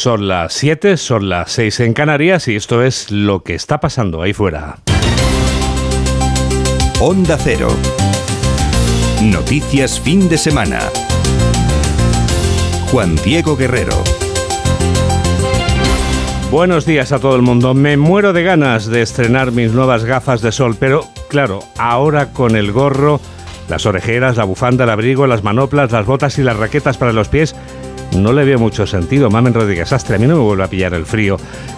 Son las 7, son las 6 en Canarias y esto es lo que está pasando ahí fuera. Onda Cero. Noticias fin de semana. Juan Diego Guerrero. Buenos días a todo el mundo. Me muero de ganas de estrenar mis nuevas gafas de sol, pero claro, ahora con el gorro, las orejeras, la bufanda, el abrigo, las manoplas, las botas y las raquetas para los pies, no le veo mucho sentido. Mamen Rodríguez Astre, a mí no me vuelve a pillar el frío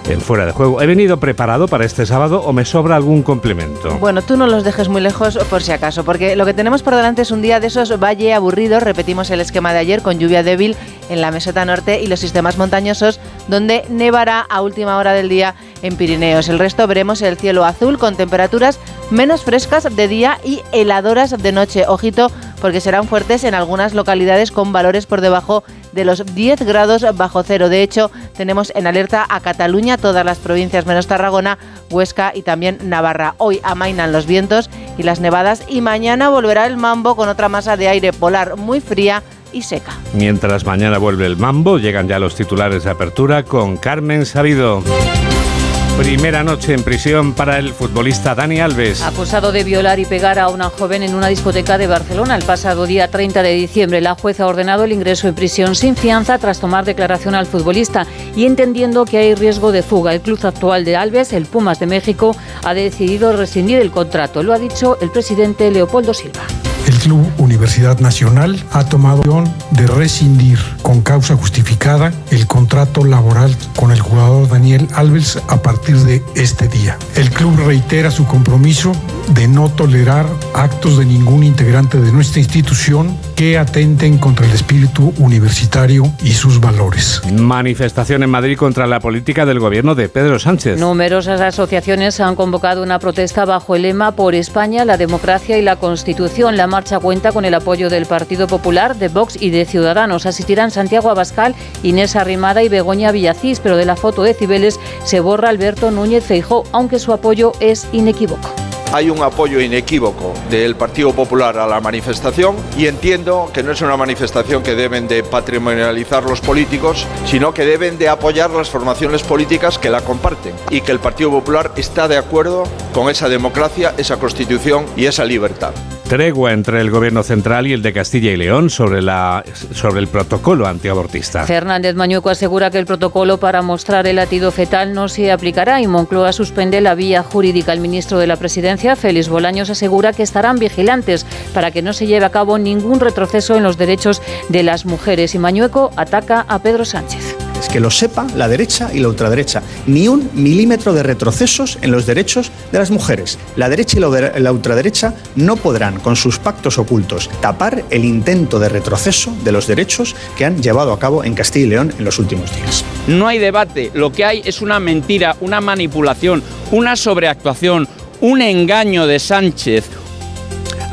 en fuera de juego. ¿He venido preparado para este sábado o me sobra algún complemento? Bueno, tú no los dejes muy lejos por si acaso, porque lo que tenemos por delante es un día de esos valle aburridos. Repetimos el esquema de ayer con lluvia débil en la meseta norte y los sistemas montañosos, donde nevará a última hora del día en Pirineos. El resto veremos el cielo azul con temperaturas menos frescas de día y heladoras de noche. Ojito, porque serán fuertes en algunas localidades con valores por debajo de los 10 grados bajo cero. De hecho, tenemos en alerta a Cataluña, todas las provincias menos Tarragona, Huesca y también Navarra. Hoy amainan los vientos y las nevadas y mañana volverá el mambo con otra masa de aire polar muy fría y seca. Mientras mañana vuelve el mambo, llegan ya los titulares de apertura con Carmen Sabido. Primera noche en prisión para el futbolista Dani Alves. Acusado de violar y pegar a una joven en una discoteca de Barcelona el pasado día 30 de diciembre, la jueza ha ordenado el ingreso en prisión sin fianza tras tomar declaración al futbolista y entendiendo que hay riesgo de fuga. El club actual de Alves, el Pumas de México, ha decidido rescindir el contrato. Lo ha dicho el presidente Leopoldo Silva. Club Universidad Nacional ha tomado de rescindir con causa justificada el contrato laboral con el jugador Daniel Alves a partir de este día. El club reitera su compromiso de no tolerar actos de ningún integrante de nuestra institución que atenten contra el espíritu universitario y sus valores. Manifestación en Madrid contra la política del gobierno de Pedro Sánchez. Numerosas asociaciones han convocado una protesta bajo el lema por España, la democracia y la Constitución. La marcha cuenta con el apoyo del Partido Popular, de Vox y de Ciudadanos. Asistirán Santiago Abascal, Inés Arrimada y Begoña Villacís, pero de la foto de Cibeles se borra Alberto Núñez Feijó, aunque su apoyo es inequívoco hay un apoyo inequívoco del Partido Popular a la manifestación y entiendo que no es una manifestación que deben de patrimonializar los políticos, sino que deben de apoyar las formaciones políticas que la comparten y que el Partido Popular está de acuerdo con esa democracia, esa constitución y esa libertad tregua entre el gobierno central y el de Castilla y León sobre, la, sobre el protocolo antiabortista. Fernández Mañueco asegura que el protocolo para mostrar el latido fetal no se aplicará y Moncloa suspende la vía jurídica. El ministro de la Presidencia, Félix Bolaños, asegura que estarán vigilantes para que no se lleve a cabo ningún retroceso en los derechos de las mujeres y Mañueco ataca a Pedro Sánchez que lo sepa la derecha y la ultraderecha. Ni un milímetro de retrocesos en los derechos de las mujeres. La derecha y la ultraderecha no podrán, con sus pactos ocultos, tapar el intento de retroceso de los derechos que han llevado a cabo en Castilla y León en los últimos días. No hay debate, lo que hay es una mentira, una manipulación, una sobreactuación, un engaño de Sánchez,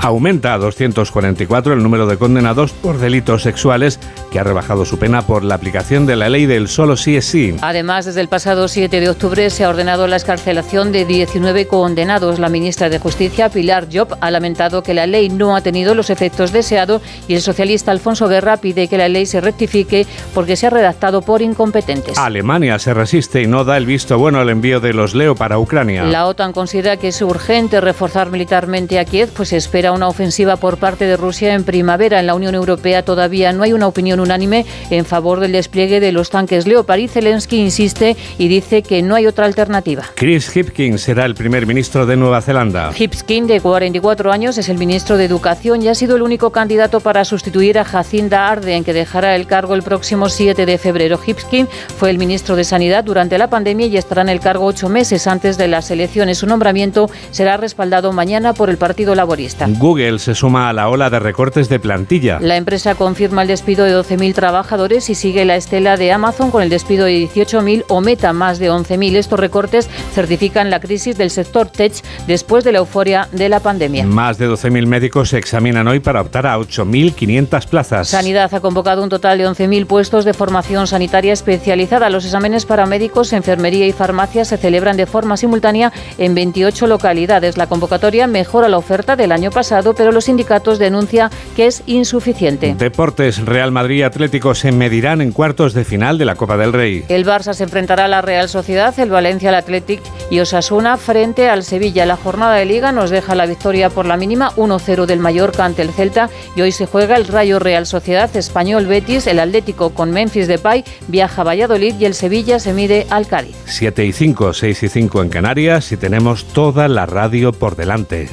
Aumenta a 244 el número de condenados por delitos sexuales que ha rebajado su pena por la aplicación de la ley del solo sí es sí. Además, desde el pasado 7 de octubre se ha ordenado la escarcelación de 19 condenados. La ministra de Justicia, Pilar Job, ha lamentado que la ley no ha tenido los efectos deseados y el socialista Alfonso Guerra pide que la ley se rectifique porque se ha redactado por incompetentes. Alemania se resiste y no da el visto bueno al envío de los Leo para Ucrania. La OTAN considera que es urgente reforzar militarmente a Kiev, pues espera una ofensiva por parte de Rusia en primavera. En la Unión Europea todavía no hay una opinión unánime en favor del despliegue de los tanques Leopard y Zelensky insiste y dice que no hay otra alternativa. Chris Hipkins será el primer ministro de Nueva Zelanda. Hipkins, de 44 años, es el ministro de Educación y ha sido el único candidato para sustituir a Jacinda Ardern, que dejará el cargo el próximo 7 de febrero. Hipkins fue el ministro de Sanidad durante la pandemia y estará en el cargo ocho meses antes de las elecciones. Su nombramiento será respaldado mañana por el Partido Laborista. Google se suma a la ola de recortes de plantilla. La empresa confirma el despido de 12.000 trabajadores y sigue la estela de Amazon con el despido de 18.000 o Meta más de 11.000. Estos recortes certifican la crisis del sector tech después de la euforia de la pandemia. Más de 12.000 médicos se examinan hoy para optar a 8.500 plazas. Sanidad ha convocado un total de 11.000 puestos de formación sanitaria especializada. Los exámenes para médicos, enfermería y farmacia se celebran de forma simultánea en 28 localidades. La convocatoria mejora la oferta del año pasado pero los sindicatos denuncian que es insuficiente. Deportes, Real Madrid y Atlético se medirán en cuartos de final de la Copa del Rey. El Barça se enfrentará a la Real Sociedad, el Valencia al Athletic y Osasuna frente al Sevilla. La jornada de liga nos deja la victoria por la mínima 1-0 del Mallorca ante el Celta y hoy se juega el Rayo Real Sociedad, Español Betis, el Atlético con Memphis Depay viaja a Valladolid y el Sevilla se mide al Cádiz. 7 y 5, 6 y 5 en Canarias y tenemos toda la radio por delante.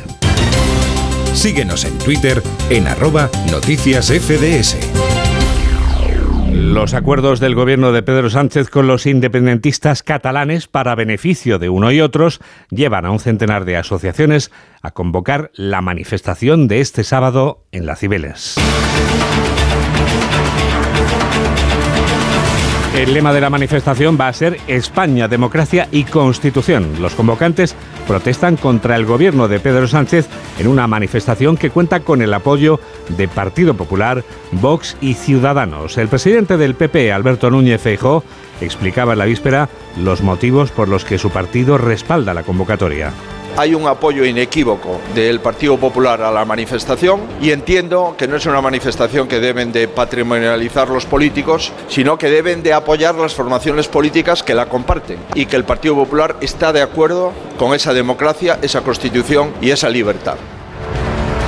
Síguenos en Twitter en arroba noticias FDS. Los acuerdos del gobierno de Pedro Sánchez con los independentistas catalanes para beneficio de uno y otros llevan a un centenar de asociaciones a convocar la manifestación de este sábado en Las Cibeles. El lema de la manifestación va a ser España, democracia y constitución. Los convocantes protestan contra el gobierno de Pedro Sánchez en una manifestación que cuenta con el apoyo de Partido Popular, Vox y Ciudadanos. El presidente del PP, Alberto Núñez Feijóo, explicaba en la víspera los motivos por los que su partido respalda la convocatoria hay un apoyo inequívoco del Partido Popular a la manifestación y entiendo que no es una manifestación que deben de patrimonializar los políticos, sino que deben de apoyar las formaciones políticas que la comparten y que el Partido Popular está de acuerdo con esa democracia, esa constitución y esa libertad.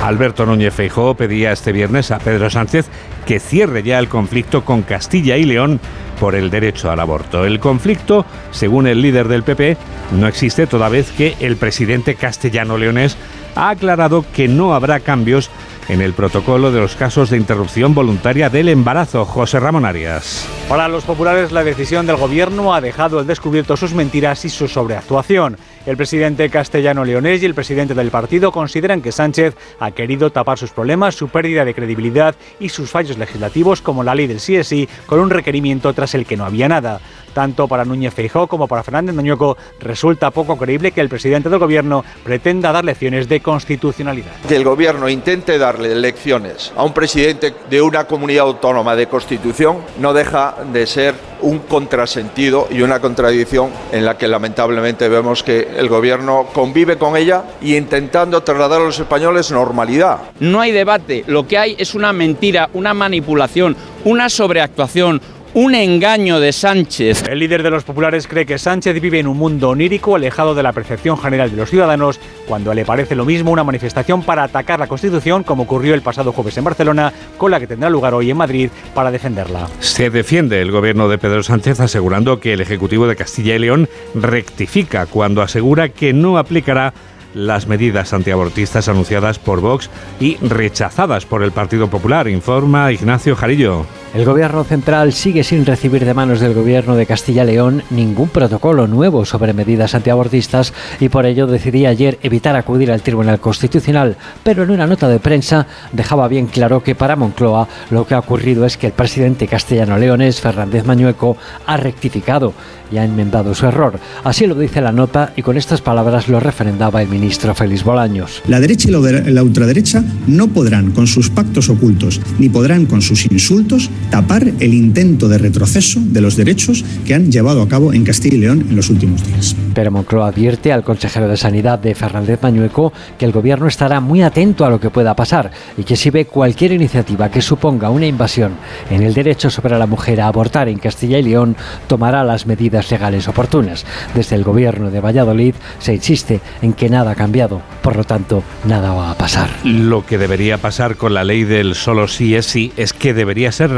Alberto Núñez Feijóo pedía este viernes a Pedro Sánchez que cierre ya el conflicto con Castilla y León por el derecho al aborto. El conflicto, según el líder del PP, no existe toda vez que el presidente castellano-leonés ha aclarado que no habrá cambios en el protocolo de los casos de interrupción voluntaria del embarazo. José Ramón Arias. Para los populares, la decisión del gobierno ha dejado al descubierto sus mentiras y su sobreactuación. El presidente castellano leonés y el presidente del partido consideran que Sánchez ha querido tapar sus problemas, su pérdida de credibilidad y sus fallos legislativos como la ley del CSI con un requerimiento tras el que no había nada. Tanto para Núñez Feijó como para Fernández Mañueco resulta poco creíble que el presidente del gobierno pretenda dar lecciones de constitucionalidad. Que el gobierno intente darle lecciones a un presidente de una comunidad autónoma de constitución no deja de ser un contrasentido y una contradicción en la que lamentablemente vemos que el gobierno convive con ella y intentando trasladar a los españoles normalidad. No hay debate, lo que hay es una mentira, una manipulación, una sobreactuación, un engaño de Sánchez. El líder de los populares cree que Sánchez vive en un mundo onírico alejado de la percepción general de los ciudadanos cuando le parece lo mismo una manifestación para atacar la Constitución como ocurrió el pasado jueves en Barcelona con la que tendrá lugar hoy en Madrid para defenderla. Se defiende el gobierno de Pedro Sánchez asegurando que el Ejecutivo de Castilla y León rectifica cuando asegura que no aplicará las medidas antiabortistas anunciadas por Vox y rechazadas por el Partido Popular, informa Ignacio Jarillo. El gobierno central sigue sin recibir de manos del gobierno de Castilla y León ningún protocolo nuevo sobre medidas antiabortistas y por ello decidí ayer evitar acudir al Tribunal Constitucional, pero en una nota de prensa dejaba bien claro que para Moncloa lo que ha ocurrido es que el presidente castellano-leonés Fernández Mañueco ha rectificado y ha enmendado su error. Así lo dice la nota y con estas palabras lo refrendaba el ministro Félix Bolaños. La derecha y la ultraderecha no podrán con sus pactos ocultos ni podrán con sus insultos tapar el intento de retroceso de los derechos que han llevado a cabo en Castilla y León en los últimos días. Pero Moncloa advierte al consejero de Sanidad de Fernández Mañueco que el gobierno estará muy atento a lo que pueda pasar y que si ve cualquier iniciativa que suponga una invasión en el derecho sobre la mujer a abortar en Castilla y León, tomará las medidas legales oportunas. Desde el gobierno de Valladolid se insiste en que nada ha cambiado, por lo tanto, nada va a pasar. Lo que debería pasar con la ley del solo sí es sí es que debería ser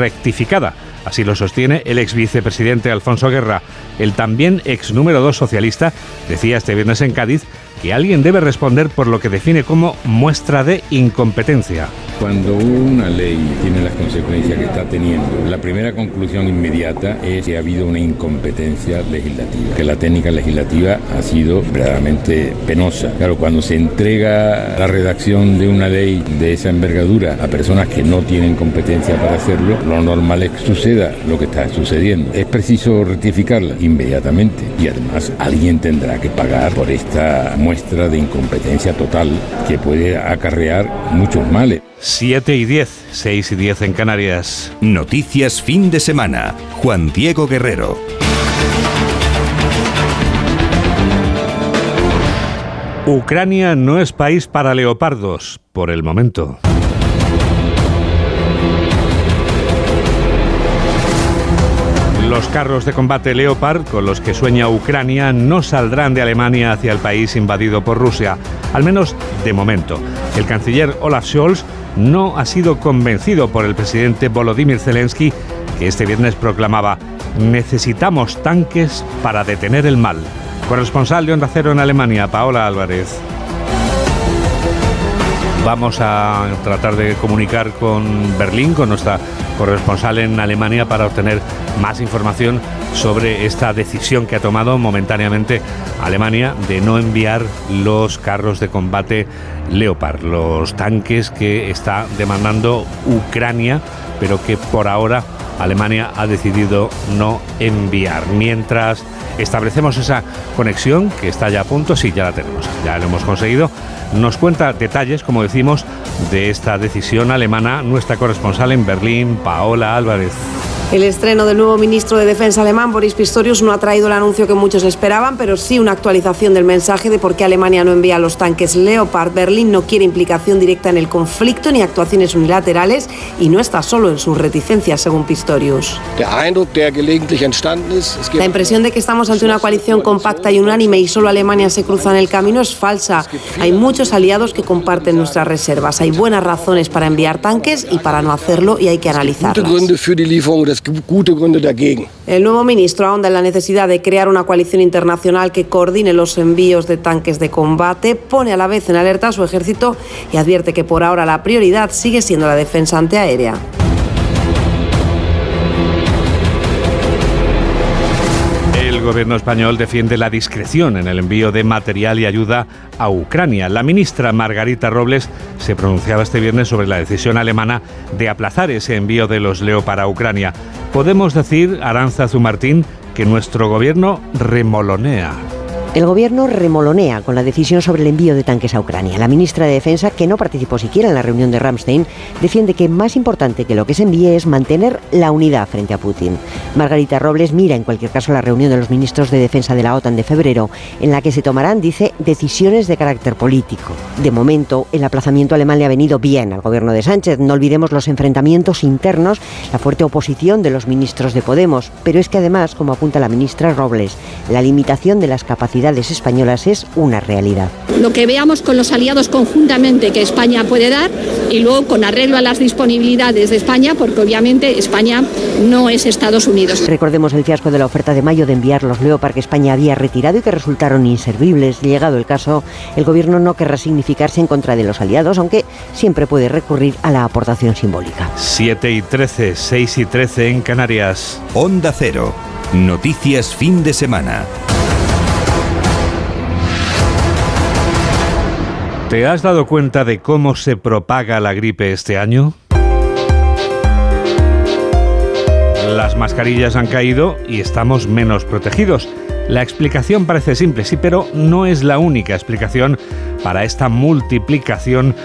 Así lo sostiene el ex vicepresidente Alfonso Guerra. El también ex número dos socialista decía este viernes en Cádiz que alguien debe responder por lo que define como muestra de incompetencia. Cuando una ley tiene las consecuencias que está teniendo, la primera conclusión inmediata es que ha habido una incompetencia legislativa, que la técnica legislativa ha sido verdaderamente penosa. Claro, cuando se entrega la redacción de una ley de esa envergadura a personas que no tienen competencia para hacerlo, lo normal es que suceda lo que está sucediendo. Es preciso rectificarla inmediatamente y además alguien tendrá que pagar por esta muestra de incompetencia total que puede acarrear muchos males. 7 y 10, 6 y 10 en Canarias. Noticias fin de semana. Juan Diego Guerrero. Ucrania no es país para leopardos, por el momento. Los carros de combate Leopard con los que sueña Ucrania no saldrán de Alemania hacia el país invadido por Rusia, al menos de momento. El canciller Olaf Scholz no ha sido convencido por el presidente Volodymyr Zelensky, que este viernes proclamaba necesitamos tanques para detener el mal. Corresponsal de Onda Cero en Alemania, Paola Álvarez. Vamos a tratar de comunicar con Berlín, con nuestra corresponsal en Alemania, para obtener más información sobre esta decisión que ha tomado momentáneamente Alemania de no enviar los carros de combate Leopard, los tanques que está demandando Ucrania, pero que por ahora Alemania ha decidido no enviar. Mientras establecemos esa conexión que está ya a punto, sí, ya la tenemos, ya lo hemos conseguido nos cuenta detalles, como decimos, de esta decisión alemana nuestra corresponsal en Berlín, Paola Álvarez. El estreno del nuevo ministro de Defensa alemán, Boris Pistorius, no ha traído el anuncio que muchos esperaban, pero sí una actualización del mensaje de por qué Alemania no envía los tanques Leopard. Berlín no quiere implicación directa en el conflicto ni actuaciones unilaterales y no está solo en sus reticencias, según Pistorius. La impresión de que estamos ante una coalición compacta y unánime y solo Alemania se cruza en el camino es falsa. Hay muchos aliados que comparten nuestras reservas. Hay buenas razones para enviar tanques y para no hacerlo y hay que analizarlas. El nuevo ministro ahonda en la necesidad de crear una coalición internacional que coordine los envíos de tanques de combate, pone a la vez en alerta a su ejército y advierte que por ahora la prioridad sigue siendo la defensa antiaérea. Gobierno español defiende la discreción en el envío de material y ayuda a Ucrania. La ministra Margarita Robles se pronunciaba este viernes sobre la decisión alemana de aplazar ese envío de los Leo para Ucrania. Podemos decir, Aranza Zumartín, que nuestro gobierno remolonea. El gobierno remolonea con la decisión sobre el envío de tanques a Ucrania. La ministra de Defensa, que no participó siquiera en la reunión de Ramstein, defiende que más importante que lo que se envíe es mantener la unidad frente a Putin. Margarita Robles mira en cualquier caso la reunión de los ministros de Defensa de la OTAN de febrero, en la que se tomarán, dice, decisiones de carácter político. De momento, el aplazamiento alemán le ha venido bien al gobierno de Sánchez. No olvidemos los enfrentamientos internos, la fuerte oposición de los ministros de Podemos. Pero es que además, como apunta la ministra Robles, la limitación de las capacidades españolas es una realidad. Lo que veamos con los aliados conjuntamente que España puede dar y luego con arreglo a las disponibilidades de España, porque obviamente España no es Estados Unidos. Recordemos el fiasco de la oferta de mayo de enviar los Leopard que España había retirado y que resultaron inservibles. El caso, el gobierno no querrá significarse en contra de los aliados, aunque siempre puede recurrir a la aportación simbólica. 7 y 13, 6 y 13 en Canarias. Onda Cero. Noticias fin de semana. ¿Te has dado cuenta de cómo se propaga la gripe este año? Las mascarillas han caído y estamos menos protegidos. La explicación parece simple, sí, pero no es la única explicación para esta multiplicación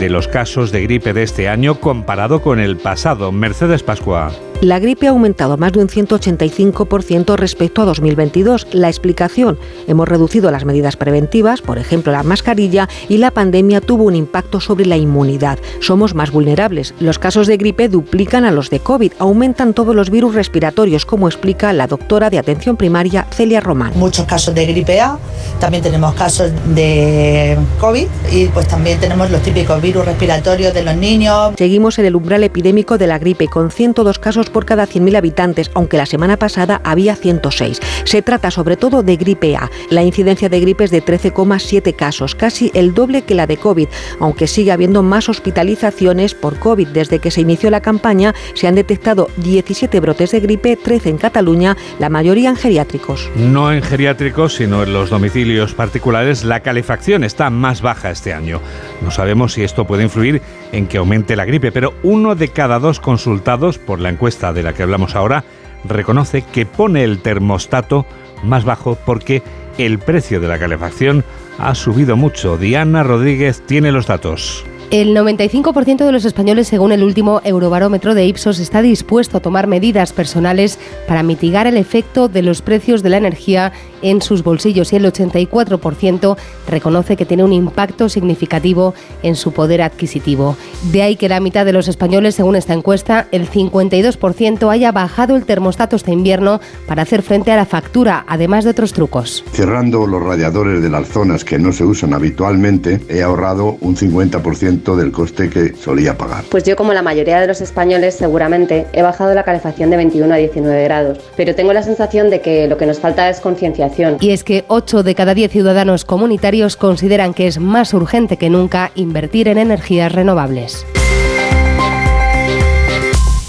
de los casos de gripe de este año comparado con el pasado. Mercedes Pascua. La gripe ha aumentado más de un 185% respecto a 2022. La explicación, hemos reducido las medidas preventivas, por ejemplo la mascarilla, y la pandemia tuvo un impacto sobre la inmunidad. Somos más vulnerables. Los casos de gripe duplican a los de COVID, aumentan todos los virus respiratorios, como explica la doctora de atención primaria Celia Román. Muchos casos de gripe A, también tenemos casos de COVID y pues también tenemos los típicos virus respiratorios de los niños. Seguimos en el umbral epidémico de la gripe con 102 casos por cada 100.000 habitantes, aunque la semana pasada había 106. Se trata sobre todo de gripe A. La incidencia de gripe es de 13,7 casos, casi el doble que la de COVID, aunque sigue habiendo más hospitalizaciones por COVID. Desde que se inició la campaña se han detectado 17 brotes de gripe, 13 en Cataluña, la mayoría en geriátricos. No en geriátricos, sino en los domicilios particulares, la calefacción está más baja este año. No sabemos si esto puede influir en que aumente la gripe, pero uno de cada dos consultados por la encuesta de la que hablamos ahora reconoce que pone el termostato más bajo porque el precio de la calefacción ha subido mucho. Diana Rodríguez tiene los datos. El 95% de los españoles, según el último Eurobarómetro de Ipsos, está dispuesto a tomar medidas personales para mitigar el efecto de los precios de la energía en sus bolsillos y el 84% reconoce que tiene un impacto significativo en su poder adquisitivo. De ahí que la mitad de los españoles, según esta encuesta, el 52% haya bajado el termostato este invierno para hacer frente a la factura, además de otros trucos. Cerrando los radiadores de las zonas que no se usan habitualmente, he ahorrado un 50% del coste que solía pagar. Pues yo, como la mayoría de los españoles, seguramente he bajado la calefacción de 21 a 19 grados, pero tengo la sensación de que lo que nos falta es concienciación. Y es que 8 de cada 10 ciudadanos comunitarios consideran que es más urgente que nunca invertir en energías renovables.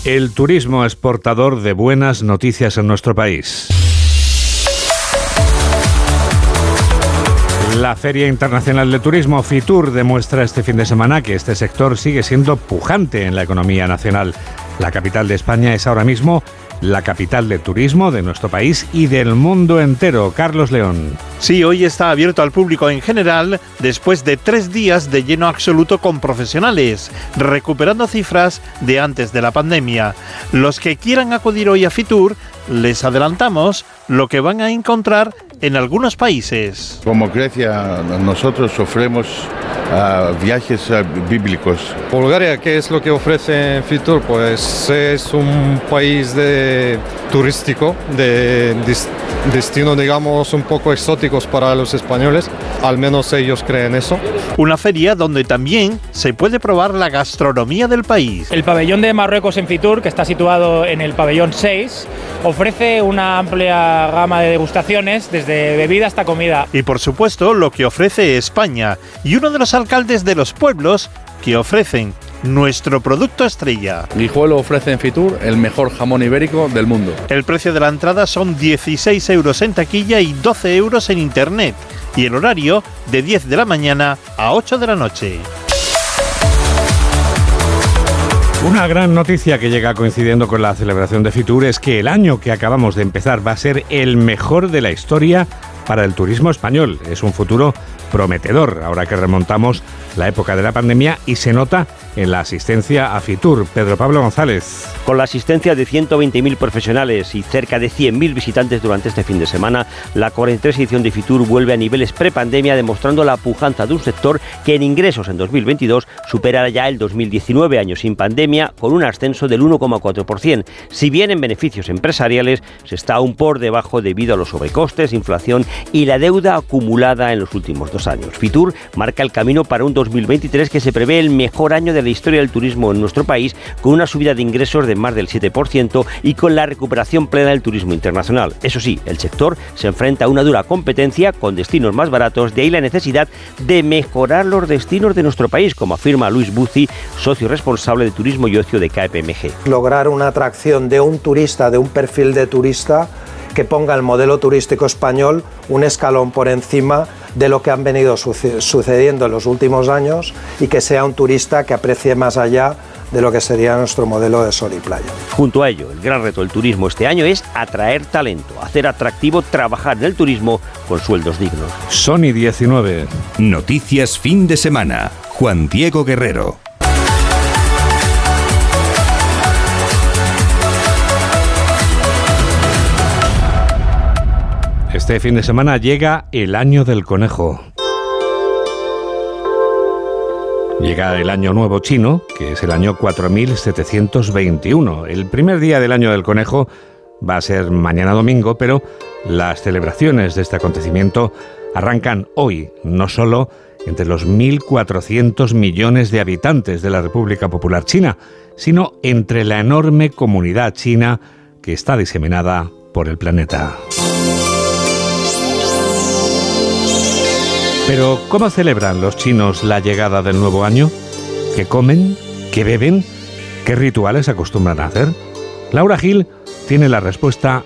El turismo es portador de buenas noticias en nuestro país. La Feria Internacional de Turismo FITUR demuestra este fin de semana que este sector sigue siendo pujante en la economía nacional. La capital de España es ahora mismo la capital de turismo de nuestro país y del mundo entero. Carlos León. Sí, hoy está abierto al público en general después de tres días de lleno absoluto con profesionales, recuperando cifras de antes de la pandemia. Los que quieran acudir hoy a Fitur, les adelantamos lo que van a encontrar en algunos países. Como Grecia, nosotros ofrecemos viajes bíblicos. Bulgaria, ¿qué es lo que ofrece Fitur? Pues es un país de turístico, de destino, digamos, un poco exóticos para los españoles. Al menos ellos creen eso. Una feria donde también se puede probar la gastronomía del país. El pabellón de Marruecos en Fitur, que está situado en el pabellón 6, ofrece una amplia gama de degustaciones, desde bebida hasta comida. Y por supuesto, lo que ofrece España. Y uno de los alcaldes de los pueblos que ofrecen nuestro producto estrella. Guijuelo ofrece en Fitur el mejor jamón ibérico del mundo. El precio de la entrada son 16 euros en taquilla y 12 euros en internet. Y el horario de 10 de la mañana a 8 de la noche. Una gran noticia que llega coincidiendo con la celebración de Fitur es que el año que acabamos de empezar va a ser el mejor de la historia para el turismo español. Es un futuro prometedor ahora que remontamos la época de la pandemia y se nota en la asistencia a Fitur. Pedro Pablo González. Con la asistencia de 120.000 profesionales y cerca de 100.000 visitantes durante este fin de semana, la 43 edición de Fitur vuelve a niveles prepandemia demostrando la pujanza de un sector que en ingresos en 2022 supera ya el 2019 año sin pandemia con un ascenso del 1,4%. Si bien en beneficios empresariales se está aún por debajo debido a los sobrecostes, inflación y la deuda acumulada en los últimos dos años. Fitur marca el camino para un 2023 que se prevé el mejor año de la historia del turismo en nuestro país, con una subida de ingresos de más del 7% y con la recuperación plena del turismo internacional. Eso sí, el sector se enfrenta a una dura competencia con destinos más baratos, de ahí la necesidad de mejorar los destinos de nuestro país, como afirma Luis Buzzi, socio responsable de turismo y ocio de KPMG. Lograr una atracción de un turista, de un perfil de turista, que ponga el modelo turístico español un escalón por encima de lo que han venido sucediendo en los últimos años y que sea un turista que aprecie más allá de lo que sería nuestro modelo de sol y playa. Junto a ello, el gran reto del turismo este año es atraer talento, hacer atractivo trabajar en el turismo con sueldos dignos. Sony 19. Noticias fin de semana. Juan Diego Guerrero. Este fin de semana llega el año del conejo. Llega el año nuevo chino, que es el año 4721. El primer día del año del conejo va a ser mañana domingo, pero las celebraciones de este acontecimiento arrancan hoy, no solo entre los 1.400 millones de habitantes de la República Popular China, sino entre la enorme comunidad china que está diseminada por el planeta. Pero, ¿cómo celebran los chinos la llegada del nuevo año? ¿Qué comen? ¿Qué beben? ¿Qué rituales acostumbran a hacer? Laura Gil tiene la respuesta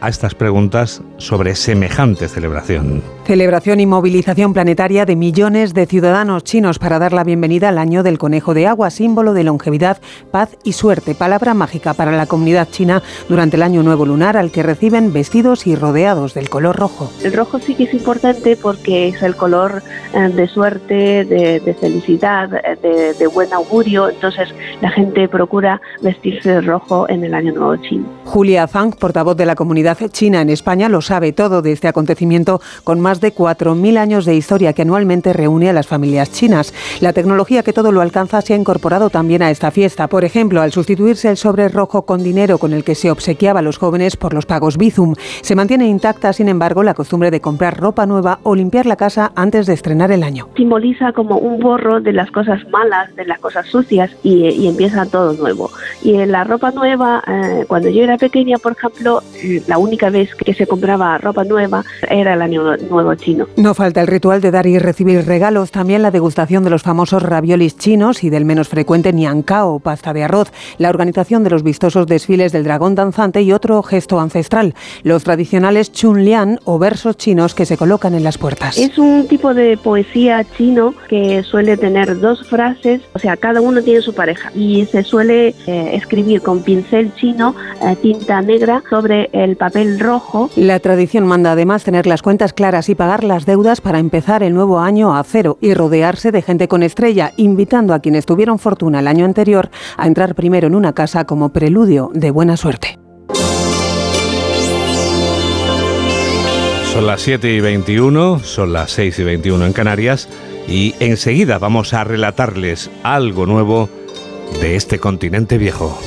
a estas preguntas sobre semejante celebración. Celebración y movilización planetaria de millones de ciudadanos chinos para dar la bienvenida al año del conejo de agua, símbolo de longevidad, paz y suerte, palabra mágica para la comunidad china durante el año nuevo lunar al que reciben vestidos y rodeados del color rojo. El rojo sí que es importante porque es el color eh, de suerte, de, felicidad, de, de buen augurio, entonces la gente procura vestirse de rojo en el año nuevo chino. Julia Zhang, portavoz de la comunidad china en España, los sabe todo de este acontecimiento con más de 4.000 años de historia que anualmente reúne a las familias chinas. La tecnología que todo lo alcanza se ha incorporado también a esta fiesta. Por ejemplo, al sustituirse el sobre rojo con dinero con el que se obsequiaba a los jóvenes por los pagos Bizum, se mantiene intacta, sin embargo, la costumbre de comprar ropa nueva o limpiar la casa antes de estrenar el año. Simboliza como un borro de las cosas malas, de las cosas sucias y, empieza todo nuevo. Y en la ropa nueva, eh, cuando yo era pequeña, por ejemplo, eh, la única vez que se compraba ropa nueva era el año nuevo chino. No falta el ritual de dar y recibir regalos, también la degustación de los famosos raviolis chinos y del menos frecuente niancao, pasta de arroz, la organización de los vistosos desfiles del dragón danzante y otro gesto ancestral, los tradicionales chunlian o versos chinos que se colocan en las puertas. Es un tipo de poesía chino que suele tener dos frases, o sea, cada uno tiene su pareja y se suele eh, escribir con pincel chino, eh, tinta negra sobre el papel rojo. La tradición manda además tener las cuentas claras y pagar las deudas para empezar el nuevo año a cero y rodearse de gente con estrella, invitando a quienes tuvieron fortuna el año anterior a entrar primero en una casa como preludio de buena suerte. Son las 7 y 21, son las 6 y 21 en Canarias y enseguida vamos a relatarles algo nuevo de este continente viejo.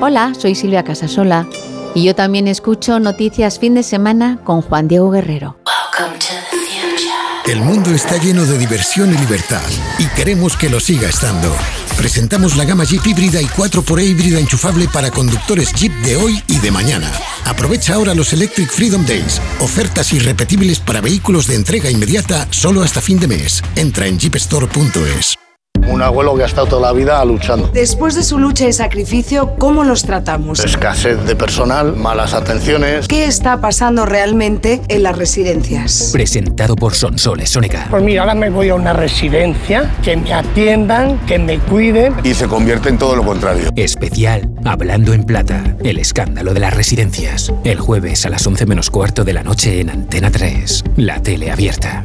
Hola, soy Silvia Casasola y yo también escucho Noticias Fin de Semana con Juan Diego Guerrero. El mundo está lleno de diversión y libertad y queremos que lo siga estando. Presentamos la gama Jeep híbrida y 4xE híbrida enchufable para conductores Jeep de hoy y de mañana. Aprovecha ahora los Electric Freedom Days, ofertas irrepetibles para vehículos de entrega inmediata solo hasta fin de mes. Entra en jeepstore.es. Un abuelo que ha estado toda la vida luchando. Después de su lucha y sacrificio, ¿cómo los tratamos? Escasez de personal, malas atenciones. ¿Qué está pasando realmente en las residencias? Presentado por Sonsoles Sónica. Pues mira, ahora me voy a una residencia, que me atiendan, que me cuiden. Y se convierte en todo lo contrario. Especial Hablando en Plata, el escándalo de las residencias. El jueves a las 11 menos cuarto de la noche en Antena 3, la tele abierta.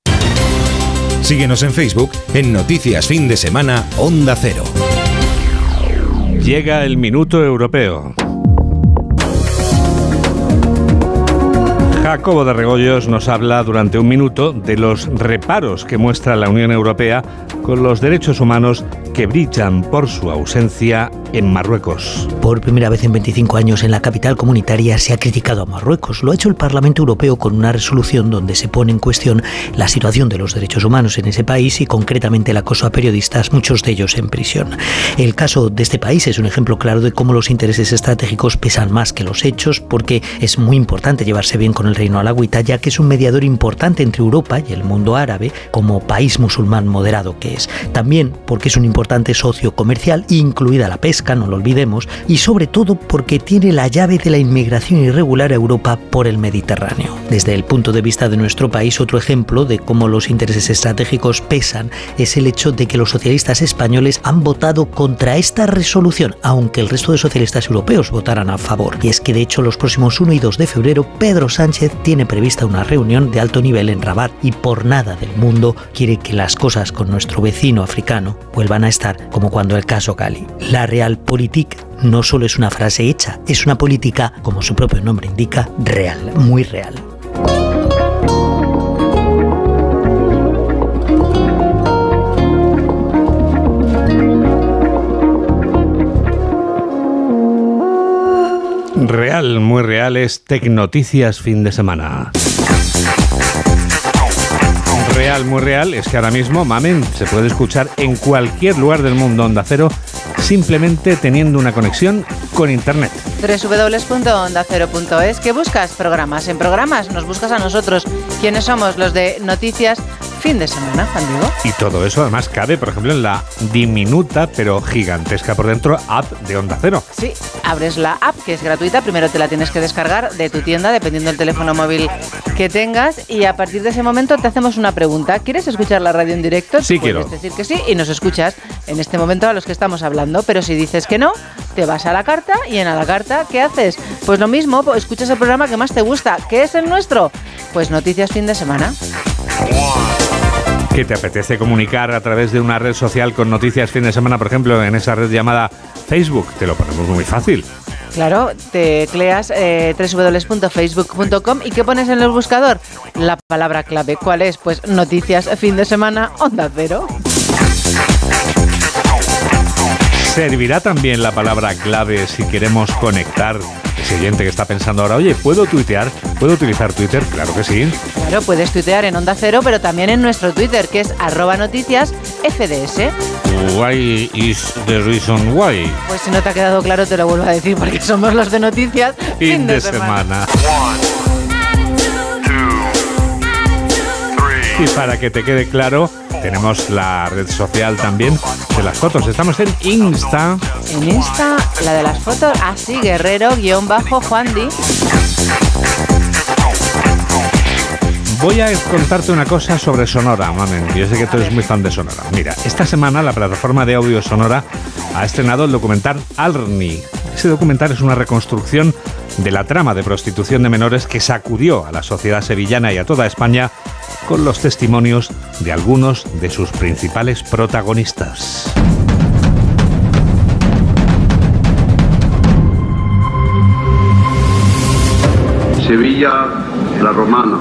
Síguenos en Facebook en Noticias Fin de Semana Onda Cero. Llega el minuto europeo. Jacobo de Regoyos nos habla durante un minuto de los reparos que muestra la Unión Europea con los derechos humanos que brillan por su ausencia en Marruecos. Por primera vez en 25 años en la capital comunitaria se ha criticado a Marruecos. Lo ha hecho el Parlamento Europeo con una resolución donde se pone en cuestión la situación de los derechos humanos en ese país y concretamente el acoso a periodistas, muchos de ellos en prisión. El caso de este país es un ejemplo claro de cómo los intereses estratégicos pesan más que los hechos porque es muy importante llevarse bien con el Reino Alagüita ya que es un mediador importante entre Europa y el mundo árabe como país musulmán moderado que También porque es un importante socio comercial, incluida la pesca no lo olvidemos, y sobre todo porque tiene la llave de la inmigración irregular a Europa por el Mediterráneo. Desde el punto de vista de nuestro país, otro ejemplo de cómo los intereses estratégicos pesan es el hecho de que los socialistas españoles han votado contra esta resolución, aunque el resto de socialistas europeos votaran a favor. Y es que de hecho los próximos 1 y 2 de febrero Pedro Sánchez tiene prevista una reunión de alto nivel en Rabat y por nada del mundo quiere que las cosas con nuestro vecino africano vuelvan a estar como cuando el caso Cali. La Real Realpolitik no solo es una frase hecha, es una política, como su propio nombre indica, real, muy real. Real, muy real es Tecnoticias fin de semana. Real, muy real es que ahora mismo Mamen se puede escuchar en cualquier lugar del mundo Onda Cero simplemente teniendo una conexión con Internet. www.ondacero.es ¿Qué buscas? Programas. En programas nos buscas a nosotros. ¿Quiénes somos? Los de Noticias fin de semana, Juan Diego. Y todo eso además cabe, por ejemplo, en la diminuta pero gigantesca por dentro app de Onda Cero. Sí, abres la app que es gratuita, primero te la tienes que descargar de tu tienda, dependiendo del teléfono móvil que tengas, y a partir de ese momento te hacemos una pregunta. ¿Quieres escuchar la radio en directo? Sí, Puedes quiero. decir que sí y nos escuchas en este momento a los que estamos hablando, pero si dices que no, te vas a la carta y en a la carta, ¿qué haces? Pues lo mismo, pues escuchas el programa que más te gusta. ¿Qué es el nuestro? Pues Noticias Fin de Semana. ¿Qué te apetece comunicar a través de una red social con noticias fin de semana, por ejemplo, en esa red llamada Facebook? Te lo ponemos muy fácil. Claro, tecleas eh, www.facebook.com y ¿qué pones en el buscador? La palabra clave. ¿Cuál es? Pues noticias fin de semana, onda cero. Servirá también la palabra clave si queremos conectar. Ese oyente que está pensando ahora, oye, ¿puedo tuitear? ¿Puedo utilizar Twitter? Claro que sí. Claro, puedes tuitear en onda cero, pero también en nuestro Twitter, que es arroba noticias FDS. Why is the reason why? Pues si no te ha quedado claro, te lo vuelvo a decir, porque somos los de noticias Fin de semana. Y para que te quede claro, tenemos la red social también de las fotos. Estamos en Insta. En Insta, la de las fotos, así, guerrero, guion bajo, Juan Di. Voy a contarte una cosa sobre Sonora, mamen. Yo sé que tú eres muy fan de Sonora. Mira, esta semana la plataforma de audio Sonora ha estrenado el documental Alni. Ese documental es una reconstrucción de la trama de prostitución de menores que sacudió a la sociedad sevillana y a toda España con los testimonios de algunos de sus principales protagonistas. Sevilla, la romana,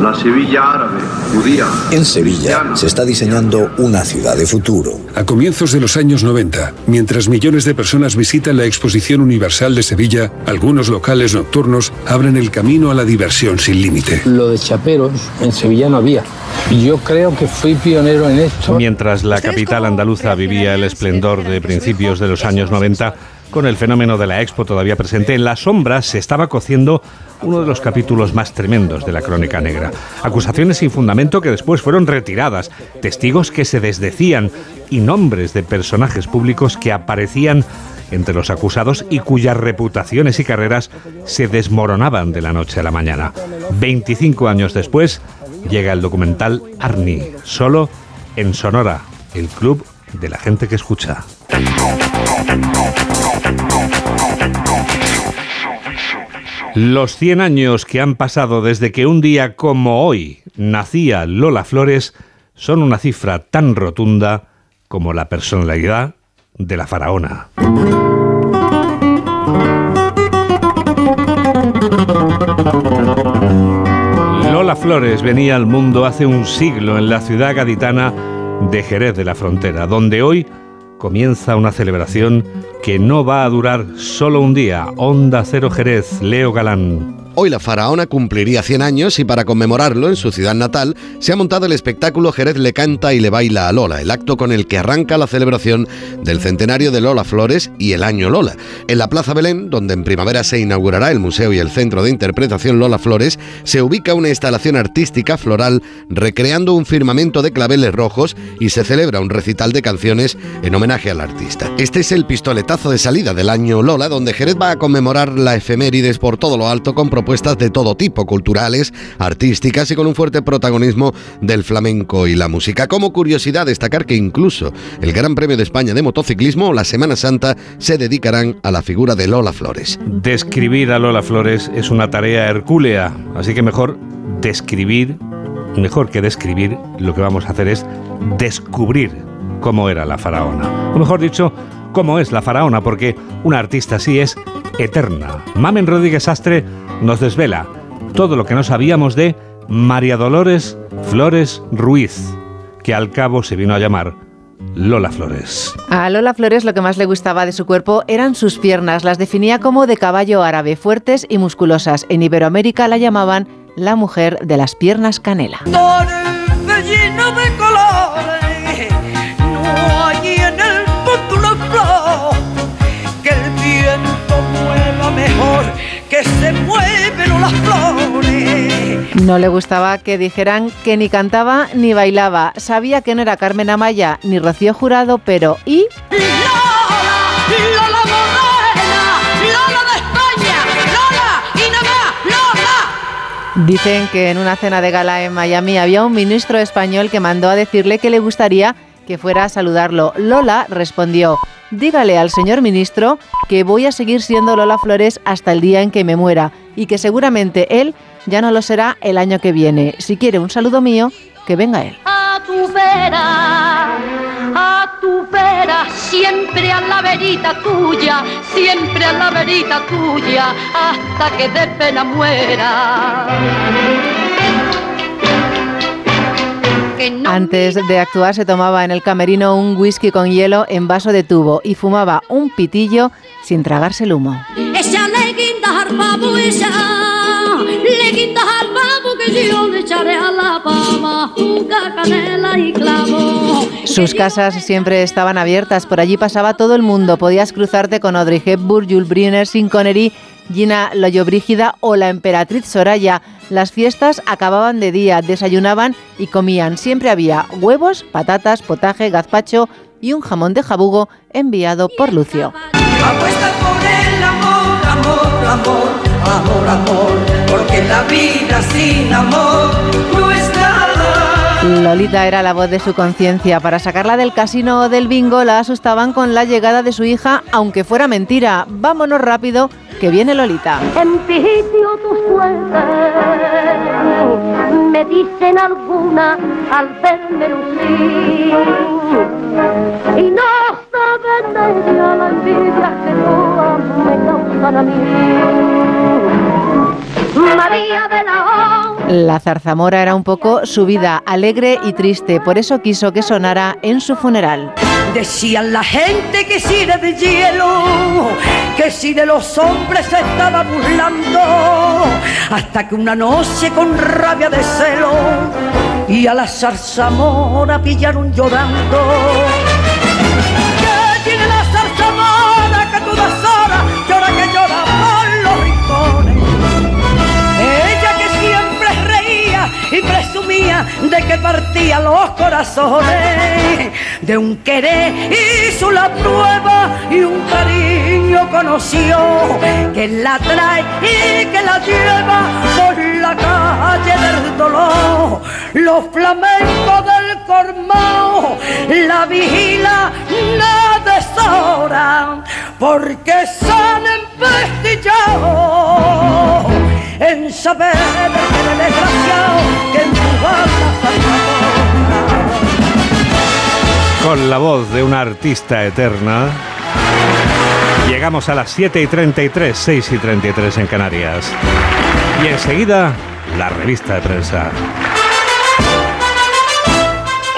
la Sevilla árabe, judía. En Sevilla se está diseñando una ciudad de futuro. A comienzos de los años 90, mientras millones de personas visitan la Exposición Universal de Sevilla, algunos locales nocturnos abren el camino a la diversión sin límite. Lo de chaperos en Sevilla no había. Yo creo que fui pionero en esto. Mientras la capital andaluza vivía el esplendor de principios de los años 90, con el fenómeno de la Expo todavía presente, en las sombras se estaba cociendo uno de los capítulos más tremendos de la crónica negra. Acusaciones sin fundamento que después fueron retiradas, testigos que se desdecían y nombres de personajes públicos que aparecían entre los acusados y cuyas reputaciones y carreras se desmoronaban de la noche a la mañana. 25 años después llega el documental Arni, solo en Sonora, el club de la gente que escucha. Los 100 años que han pasado desde que un día como hoy nacía Lola Flores son una cifra tan rotunda como la personalidad de la faraona. Lola Flores venía al mundo hace un siglo en la ciudad gaditana de Jerez de la Frontera, donde hoy comienza una celebración que no va a durar solo un día. Onda Cero Jerez, Leo Galán. Hoy la faraona cumpliría 100 años y para conmemorarlo en su ciudad natal se ha montado el espectáculo Jerez le canta y le baila a Lola, el acto con el que arranca la celebración del centenario de Lola Flores y el año Lola. En la Plaza Belén, donde en primavera se inaugurará el museo y el centro de interpretación Lola Flores, se ubica una instalación artística floral recreando un firmamento de claveles rojos y se celebra un recital de canciones en homenaje al artista. Este es el pistoletazo de salida del año Lola, donde Jerez va a conmemorar la efemérides por todo lo alto con propuestas de todo tipo, culturales, artísticas y con un fuerte protagonismo del flamenco y la música. Como curiosidad, destacar que incluso el Gran Premio de España de Motociclismo o la Semana Santa se dedicarán a la figura de Lola Flores. Describir a Lola Flores es una tarea hercúlea, así que mejor describir, mejor que describir, lo que vamos a hacer es descubrir cómo era la faraona. O mejor dicho, cómo es la faraona, porque una artista así es eterna. Mamen Rodríguez Astre nos desvela todo lo que no sabíamos de María Dolores Flores Ruiz, que al cabo se vino a llamar Lola Flores. A Lola Flores lo que más le gustaba de su cuerpo eran sus piernas. Las definía como de caballo árabe, fuertes y musculosas. En Iberoamérica la llamaban la mujer de las piernas canela. lleno de colores, no hay en el mundo una flor que el viento mueva mejor que se mueven las flores. No le gustaba que dijeran que ni cantaba ni bailaba. Sabía que no era Carmen Amaya ni Rocío Jurado, pero ¿y? Lola Morena, Lola de España, Lola y nada más, Lola. Dicen que en una cena de gala en Miami había un ministro español que mandó a decirle que le gustaría que fuera a saludarlo. Lola respondió, dígale al señor ministro que voy a seguir siendo Lola Flores hasta el día en que me muera y que seguramente él ya no lo será el año que viene. Si quiere un saludo mío, que venga él. A tu vera, a tu vera, siempre a la verita tuya, siempre a la verita tuya, hasta que de pena muera. Que no Antes de actuar se tomaba en el camerino un whisky con hielo en vaso de tubo y fumaba un pitillo sin tragarse el humo. Ella le guinda al pavo, ella le guinda al pavo que yo le echaré a la pava, azúcar, canela y clavo. Sus casas siempre estaban abiertas, por allí pasaba todo el mundo. Podías cruzarte con Audrey Hepburn, Jules Brunner, Sin Connery, Gina Loyobrígida o la emperatriz Soraya. Las fiestas acababan de día, desayunaban y comían. Siempre había huevos, patatas, potaje, gazpacho y un jamón de jabugo enviado por Lucio. Apuesta por el amor, amor, amor, amor, amor, porque la vida sin amor no es nada. Lolita era la voz de su conciencia. Para sacarla del casino o del bingo la asustaban con la llegada de su hija, aunque fuera mentira. Vámonos rápido, que viene Lolita. Envidio tu suerte, me dicen alguna al verme lucir. Y no saben de ella la envidia que todas me causan a mí. María de la O. La zarzamora era un poco su vida, alegre y triste, por eso quiso que sonara en su funeral. Decían la gente que si de hielo, que si de los hombres se estaba burlando, hasta que una noche con rabia de celo y a la zarzamora pillaron llorando. De que partía los corazones. De un querer hizo la prueba y un cariño conoció. Que la trae y que la lleva por la calle del dolor. Los flamencos del cormao la vigila no deshora porque se han empestillado en saber que desgraciado que Con la voz de una artista eterna, llegamos a las 7 y 33, 6 y 33 en Canarias. Y enseguida, la revista de prensa.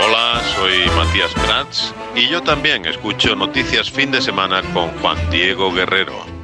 Hola, soy Matías Prats y yo también escucho Noticias Fin de Semana con Juan Diego Guerrero.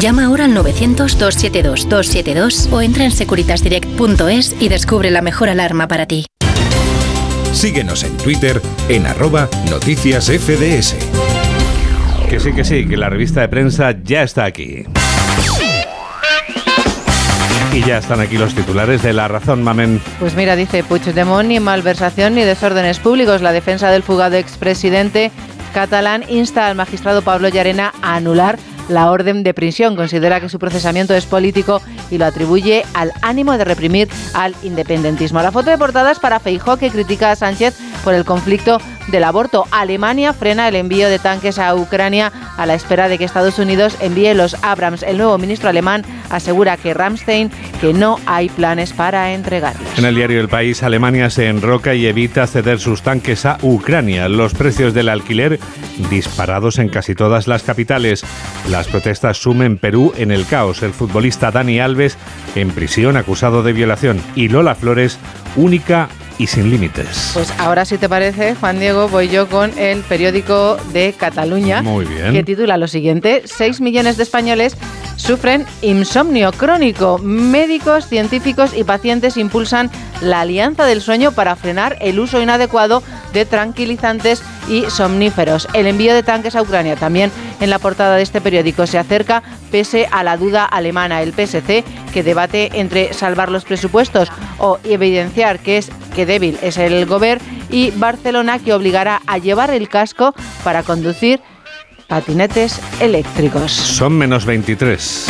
Llama ahora al 900-272-272 o entra en securitasdirect.es y descubre la mejor alarma para ti. Síguenos en Twitter en arroba noticias FDS. Que sí, que sí, que la revista de prensa ya está aquí. Y ya están aquí los titulares de La Razón, Mamen. Pues mira, dice Puigdemont, ni malversación ni desórdenes públicos. La defensa del fugado expresidente catalán insta al magistrado Pablo Llarena a anular la orden de prisión. Considera que su procesamiento es político y lo atribuye al ánimo de reprimir al independentismo. La foto de portada para Feijó, que critica a Sánchez por el conflicto del aborto. Alemania frena el envío de tanques a Ucrania a la espera de que Estados Unidos envíe los Abrams. El nuevo ministro alemán asegura que Ramstein que no hay planes para entregarlos. En el diario El País, Alemania se enroca y evita ceder sus tanques a Ucrania. Los precios del alquiler disparados en casi todas las capitales. Las protestas sumen Perú en el caos. El futbolista Dani Alves en prisión acusado de violación y Lola Flores única y sin límites. Pues ahora si te parece, Juan Diego, voy yo con el periódico de Cataluña. Muy bien. Que titula lo siguiente, 6 millones de españoles sufren insomnio crónico. Médicos, científicos y pacientes impulsan la alianza del sueño para frenar el uso inadecuado de tranquilizantes y somníferos. El envío de tanques a Ucrania también en la portada de este periódico se acerca pese a la duda alemana, el PSC, que debate entre salvar los presupuestos o evidenciar que es que débil es el gobierno y Barcelona que obligará a llevar el casco para conducir patinetes eléctricos. Son menos 23.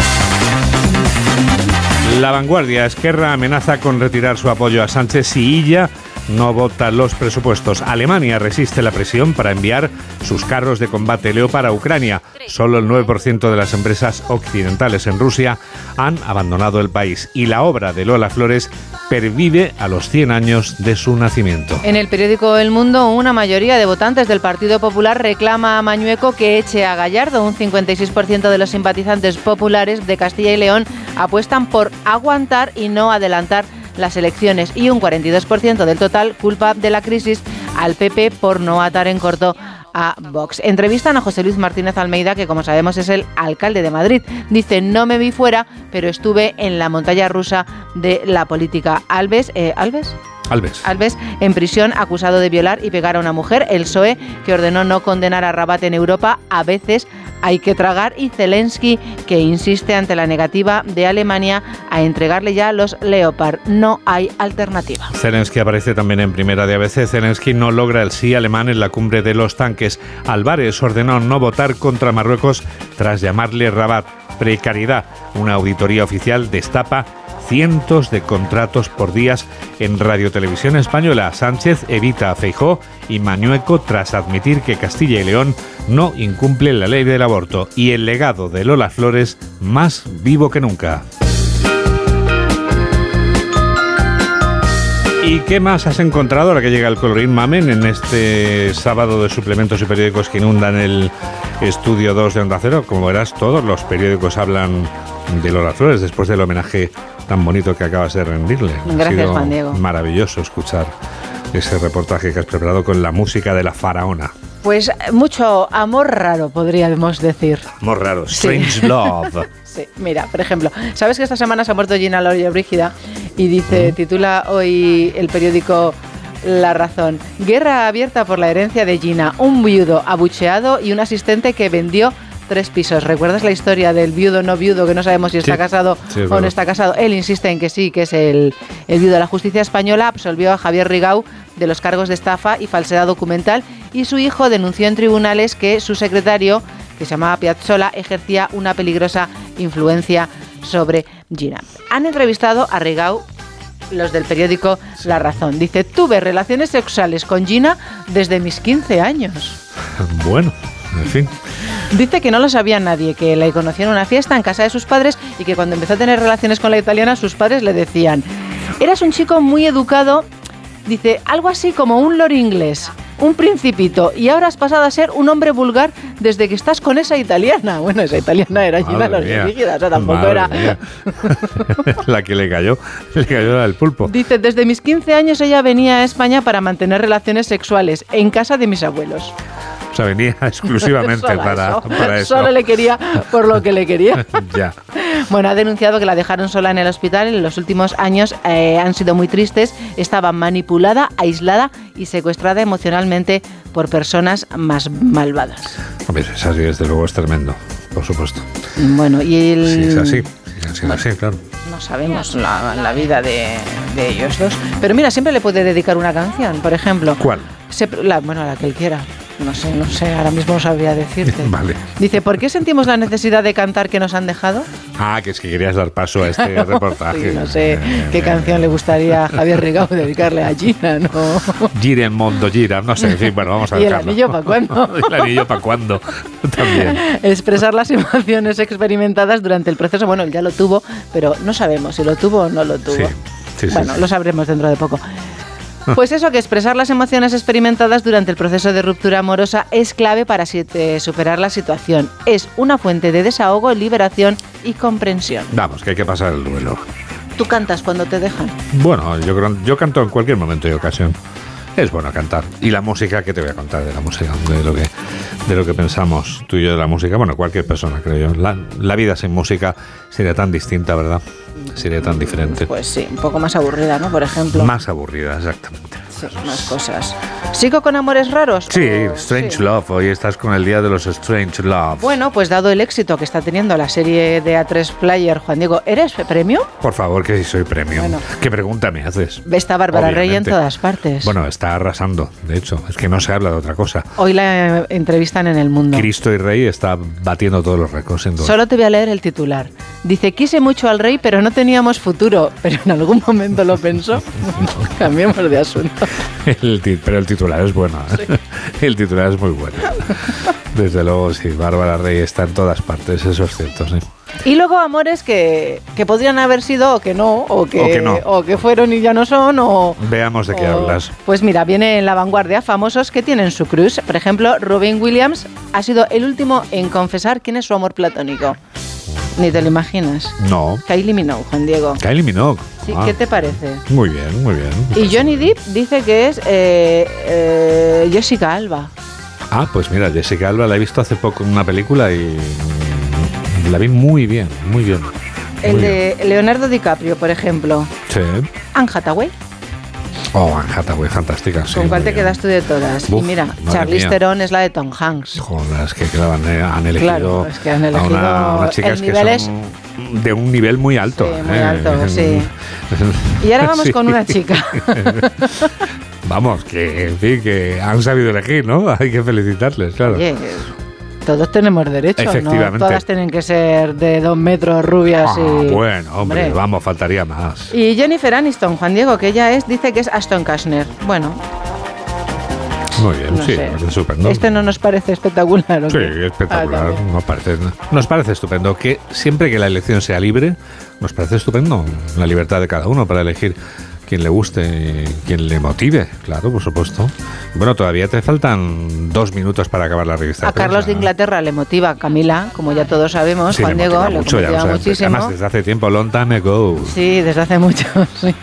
La vanguardia Esquerra amenaza con retirar su apoyo a Sánchez si ella no vota los presupuestos. Alemania resiste la presión para enviar sus carros de combate Leopard a Ucrania. Solo el 9% de las empresas occidentales en Rusia han abandonado el país y la obra de Lola Flores pervive a los 100 años de su nacimiento. En el periódico El Mundo, una mayoría de votantes del Partido Popular reclama a Mañueco que eche a Gallardo. Un 56% de los simpatizantes populares de Castilla y León apuestan por aguantar y no adelantar las elecciones y un 42% del total culpa de la crisis al PP por no atar en corto a Vox. Entrevistan a José Luis Martínez Almeida, que como sabemos es el alcalde de Madrid. Dice, no me vi fuera, pero estuve en la montaña rusa de la política. Alves, eh, ¿Alves? Alves. Alves en prisión acusado de violar y pegar a una mujer. El PSOE que ordenó no condenar a Rabat en Europa a veces hay que tragar y Zelensky que insiste ante la negativa de Alemania a entregarle ya los Leopard. No hay alternativa. Zelensky aparece también en primera de ABC. Zelensky no logra el sí alemán en la cumbre de los tanques. Álvarez ordenó no votar contra Marruecos tras llamarle Rabat. Precariedad. Una auditoría oficial destapa cientos de contratos por días en Radio Televisión Española. Sánchez evita a Feijó y Mañueco tras admitir que Castilla y León no incumple la ley del aborto y el legado de Lola Flores más vivo que nunca. ¿Y qué más has encontrado ahora que llega el colorín Mamen en este sábado de suplementos y periódicos que inundan el estudio 2 de Onda Cero? Como verás, todos los periódicos hablan de Lola Flores después del homenaje tan bonito que acabas de rendirle. Gracias, Juan Diego. Maravilloso escuchar ese reportaje que has preparado con la música de la faraona. Pues mucho amor raro, podríamos decir. Amor raro, strange love. Sí, mira, por ejemplo, ¿sabes que esta semana se ha muerto Gina Loria Brígida? Y dice, titula hoy el periódico La Razón, Guerra abierta por la herencia de Gina, un viudo abucheado y un asistente que vendió tres pisos. ¿Recuerdas la historia del viudo no viudo que no sabemos si está Sí. casado Sí, es o no está casado? Él insiste en que sí, que es el, el viudo. La justicia española absolvió a Javier Rigau de los cargos de estafa y falsedad documental y su hijo denunció en tribunales que su secretario, que se llamaba Piazzola, ejercía una peligrosa influencia sobre Gina. Han entrevistado a Rigau los del periódico La Razón. Dice, tuve relaciones sexuales con Gina desde mis 15 años. Bueno, en fin. Dice que no lo sabía nadie, que la conoció en una fiesta en casa de sus padres y que cuando empezó a tener relaciones con la italiana, sus padres le decían, eras un chico muy educado, dice, algo así como un lord inglés, un principito, y ahora has pasado a ser un hombre vulgar desde que estás con esa italiana. Bueno, esa italiana era Gina Los mía. Brígida, o sea, tampoco Madre era... la que le cayó, le cayó la del pulpo. Dice, desde mis 15 años ella venía a España para mantener relaciones sexuales en casa de mis abuelos. Sea, venía exclusivamente Solo para eso. para eso. Solo le quería por lo que le quería. ya. Bueno, ha denunciado que la dejaron sola en el hospital. En los últimos años eh, han sido muy tristes. Estaba manipulada, aislada y secuestrada emocionalmente por personas más malvadas. Hombre, es así, desde luego es tremendo, por supuesto. Bueno, y el... Sí, es así. Sí, es así, claro. No sabemos la, la vida de, de ellos dos. Pero mira, siempre le puede dedicar una canción, por ejemplo. ¿Cuál? Se- la- bueno, la que él quiera. No sé, no sé, ahora mismo no sabría decirte. Vale. Dice, ¿por qué sentimos la necesidad de cantar que nos han dejado? Ah, que es que querías dar paso a este reportaje. Sí, no sé qué canción le gustaría a Javier Rigau dedicarle a Gina, ¿no? Gira el mundo, gira. No sé, en fin, bueno, vamos a ¿Y el dejarlo. anillo para cuándo? ¿Y el anillo para cuándo? También. Expresar las emociones experimentadas durante el proceso. Bueno, él ya lo tuvo, pero no sabemos si lo tuvo o no lo tuvo. Sí, sí, sí, bueno, sí. lo sabremos dentro de poco. Pues eso, que expresar las emociones experimentadas durante el proceso de ruptura amorosa es clave para superar la situación. Es una fuente de desahogo, liberación y comprensión. Vamos, que hay que pasar el duelo. ¿Tú cantas cuando te dejan? Bueno, yo, creo- yo canto en cualquier momento y ocasión. Es bueno cantar. Y la música, ¿qué te voy a contar de la música? De lo que, de lo que pensamos tú y yo de la música. Bueno, cualquier persona, creo yo. La, la vida sin música sería tan distinta, ¿verdad? Sería tan diferente. Pues sí, un poco más aburrida, ¿no? Por ejemplo. Más aburrida, exactamente. Sí, más cosas. ¿Sigo con amores raros? Sí, O- Strange Love. Hoy estás con el día de los Strange Love. Bueno, pues dado el éxito que está teniendo la serie de A3 Player, Juan Diego, ¿eres premio? Por favor, que si soy premium. Bueno. ¿Qué pregunta me haces? Está Bárbara Rey en todas partes. Bueno, está arrasando, de hecho. Es que no se habla de otra cosa. Hoy la eh, entrevistan en El Mundo. Cristo y Rey está batiendo todos los récords. Solo te voy a leer el titular. Dice, quise mucho al rey, pero no teníamos futuro. Pero en algún momento lo pensó. Cambiemos de asunto. El pero el titular es bueno. ¿eh? El titular es muy bueno. Desde luego, sí, Bárbara Rey está en todas partes, eso es cierto, sí. Y luego amores que, que podrían haber sido o que no, o que, O que no. o que fueron y ya no son, o... Veamos de qué o- hablas. Pues mira, viene en la vanguardia famosos que tienen su cruz. Por ejemplo, Robin Williams ha sido el último en confesar quién es su amor platónico. Ni te lo imaginas. No. Kylie Minogue, Juan Diego. Kylie Minogue. Sí, Ah, ¿Qué te parece? Muy bien, muy bien. Y Johnny Depp dice que es eh, eh, Jessica Alba. Ah, pues mira, Jessica Alba la he visto hace poco en una película y la vi muy bien, muy bien. El Muy de Leonardo DiCaprio, por ejemplo. Sí. Anne Hathaway. Oh, Anne Hathaway, fantástica. Sí, ¿Con cuál te bien. quedas tú de todas? Uf, y mira, Charlize. Theron es la de Tom Hanks. Joder, es que claro, han, han elegido, Claro, es que han a elegido una- unas chicas que es- son de un nivel muy alto. Sí, muy ¿eh? alto, sí. Y ahora vamos Sí. con una chica. Vamos, que en fin, que han sabido elegir, ¿no? Hay que felicitarles, claro. Todos tenemos derecho, ¿no? Efectivamente. Todas tienen que ser de dos metros rubias Ah, y... bueno, hombre, Hombre. vamos, faltaría más. Y Jennifer Aniston, Juan Diego, que ella es, dice que es Ashton Kashner. Bueno, Muy bien, no sí, es súper, ¿no? este no nos parece espectacular. ¿o Sí, espectacular. Ah, nos, parece, nos parece estupendo que siempre que la elección sea libre, nos parece estupendo la libertad de cada uno para elegir quien le guste quien le motive, claro, por supuesto. Bueno, todavía te faltan dos minutos para acabar la revista. A Carlos de Inglaterra le motiva Camila, como ya todos sabemos, Sí, Juan le Diego, le mucho, ya motiva muchísimo. Además, desde hace tiempo, long time ago. Sí, desde hace mucho. sí.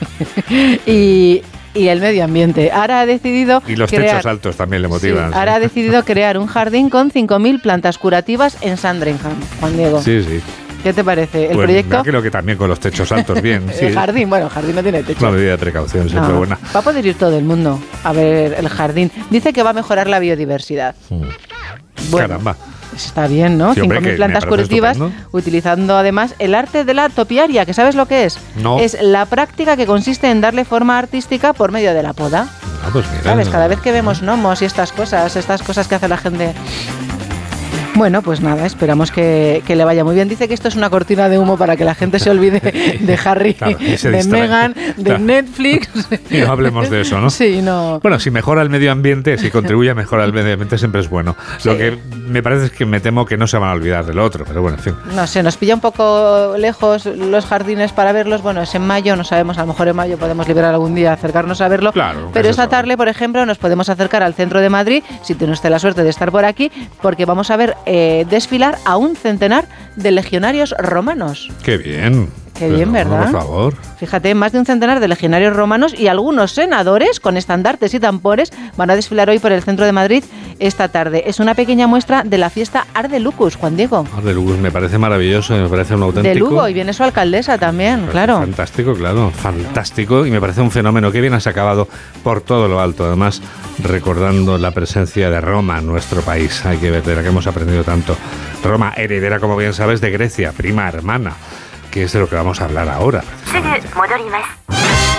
Y, y el medio ambiente. Ahora ha decidido Y los crear, techos altos también le motivan. sí. ahora ha decidido crear un jardín con 5.000 plantas curativas en Sandringham, Juan Diego. Sí, sí. ¿Qué te parece? El Pues proyecto... creo que también con los techos altos, bien. sí. El jardín, bueno, el jardín no tiene techo. Una medida de precaución siempre No, buena. Va a poder ir todo el mundo a ver el jardín. Dice que va a mejorar la biodiversidad. Bueno, Caramba. Está bien, ¿no? Sí, hombre, 5.000 que me plantas curativas utilizando además el arte de la topiaria, que ¿sabes lo que es? No. Es la práctica que consiste en darle forma artística por medio de la poda. Ah, pues mira. ¿Sabes? Cada vez que vemos gnomos y estas cosas, estas cosas que hace la gente... Bueno, pues nada, esperamos que, que le vaya muy bien. Dice que esto es una cortina de humo para que la gente se olvide de Harry, Claro, de. Meghan, de Claro. Netflix. Y no hablemos de eso, ¿no? Sí, no. Bueno, si mejora el medio ambiente, si contribuye a mejorar el medio ambiente, siempre es bueno. Lo que me parece es que me temo que no se van a olvidar del otro, pero bueno, en fin. No sé, nos pilla un poco lejos los jardines para verlos. Bueno, es en mayo, no sabemos, a lo mejor en mayo podemos liberar algún día, acercarnos a verlo. Claro, Pero esta tarde, por ejemplo, nos podemos acercar al centro de Madrid, si tiene usted la suerte de estar por aquí, porque vamos a ver eh, desfilar a un centenar de legionarios romanos. Qué bien. Qué bien, Pero, ¿verdad? Por favor. Fíjate, más de un centenar de legionarios romanos y algunos senadores con estandartes y tambores van a desfilar hoy por el centro de Madrid esta tarde. Es una pequeña muestra de la fiesta Arde Lucus, Juan Diego. Ah, de Lugo me parece maravilloso, me parece un auténtico. De Lugo y viene su alcaldesa también, claro. Fantástico, claro, fantástico. Y me parece un fenómeno que bien has acabado por todo lo alto. Además, recordando la presencia de Roma en nuestro país. Hay que ver de la que hemos aprendido tanto. Roma, heredera, como bien sabes, de Grecia, prima hermana, que es de lo que vamos a hablar ahora.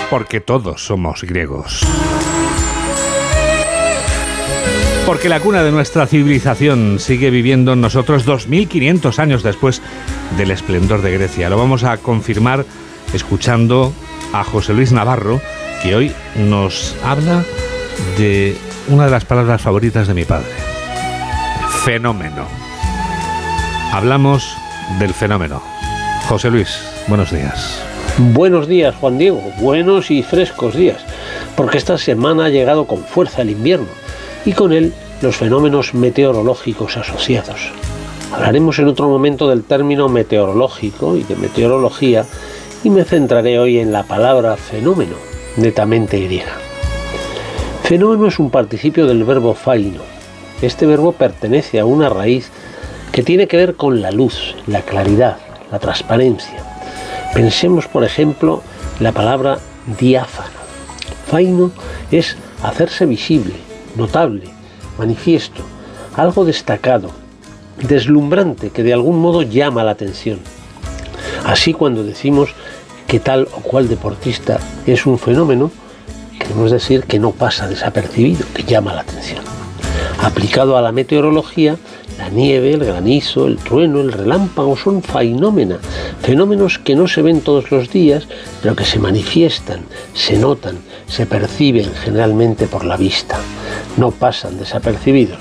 Porque todos somos griegos. Porque la cuna de nuestra civilización sigue viviendo en nosotros 2500 años después del esplendor de Grecia. Lo vamos a confirmar escuchando a José Luis Navarro, que hoy nos habla de una de las palabras favoritas de mi padre. Fenómeno. Hablamos del fenómeno. José Luis, buenos días. Buenos días, Juan Diego. Buenos y frescos días. Porque esta semana ha llegado con fuerza el invierno y con él los fenómenos meteorológicos asociados. Hablaremos en otro momento del término meteorológico y de meteorología y me centraré hoy en la palabra fenómeno, netamente griega. Fenómeno es un participio del verbo faino. Este verbo pertenece a una raíz que tiene que ver con la luz, la claridad, la transparencia. Pensemos, por ejemplo, la palabra diáfano. Faino es hacerse visible, notable, manifiesto, algo destacado, deslumbrante que de algún modo llama la atención. Así cuando decimos que tal o cual deportista es un fenómeno, queremos decir que no pasa desapercibido, que llama la atención. Aplicado a la meteorología, la nieve, el granizo, el trueno, el relámpago son fenómenos, fenómenos que no se ven todos los días, pero que se manifiestan, se notan, se perciben generalmente por la vista, no pasan desapercibidos.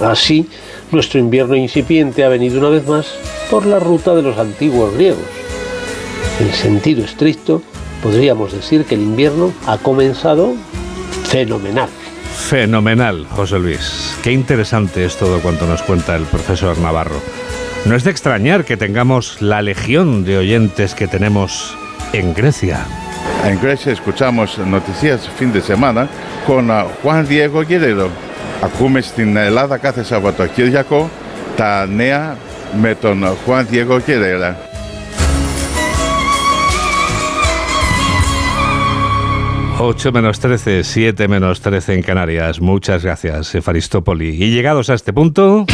Así, nuestro invierno incipiente ha venido una vez más por la ruta de los antiguos griegos. En sentido estricto, podríamos decir que el invierno ha comenzado fenomenal. Fenomenal, José Luis. Qué interesante es todo cuanto nos cuenta el profesor Navarro. No es de extrañar que tengamos la legión de oyentes que tenemos en Grecia. En Grecia escuchamos noticias fin de semana con uh, Juan Diego Guerrero. Ακούμε στην Ελλάδα κάθε Σαββατοκύριακο τα νέα με τον Juan Diego Guerrero. 8 menos 13, 7 menos 13 en Canarias. Muchas gracias, Efaristópoli. Y llegados a este punto...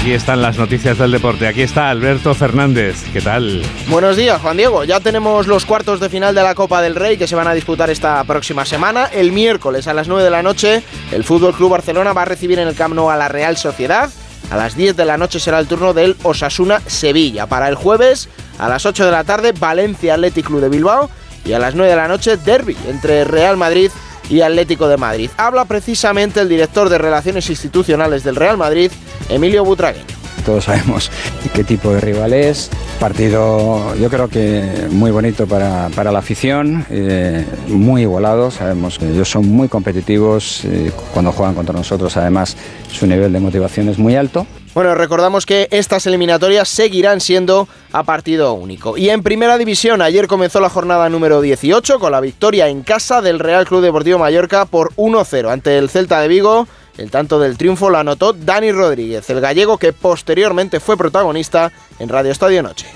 Aquí están las noticias del deporte. Aquí está Alberto Fernández. ¿Qué tal? Buenos días, Juan Diego. Ya tenemos los cuartos de final de la Copa del Rey que se van a disputar esta próxima semana. El miércoles a las 9 de la noche, el Fútbol Club Barcelona va a recibir en el Camp Nou a la Real Sociedad. A las 10 de la noche será el turno del Osasuna Sevilla. Para el jueves, a las 8 de la tarde, Valencia Athletic Club de Bilbao. Y a las 9 de la noche, Derby entre Real Madrid y Atlético de Madrid. Habla precisamente el director de Relaciones Institucionales del Real Madrid, Emilio Butragueño. Todos sabemos qué tipo de rival es. Partido, yo creo que muy bonito para, para la afición, eh, muy igualado. Sabemos que ellos son muy competitivos. eh, cuando juegan contra nosotros, además, su nivel de motivación es muy alto. Bueno, recordamos que estas eliminatorias seguirán siendo a partido único. Y en primera división, ayer comenzó la jornada número 18 con la victoria en casa del Real Club Deportivo Mallorca por 1-0 ante el Celta de Vigo. El tanto del triunfo lo anotó Dani Rodríguez, el gallego que posteriormente fue protagonista en Radio Estadio Noche.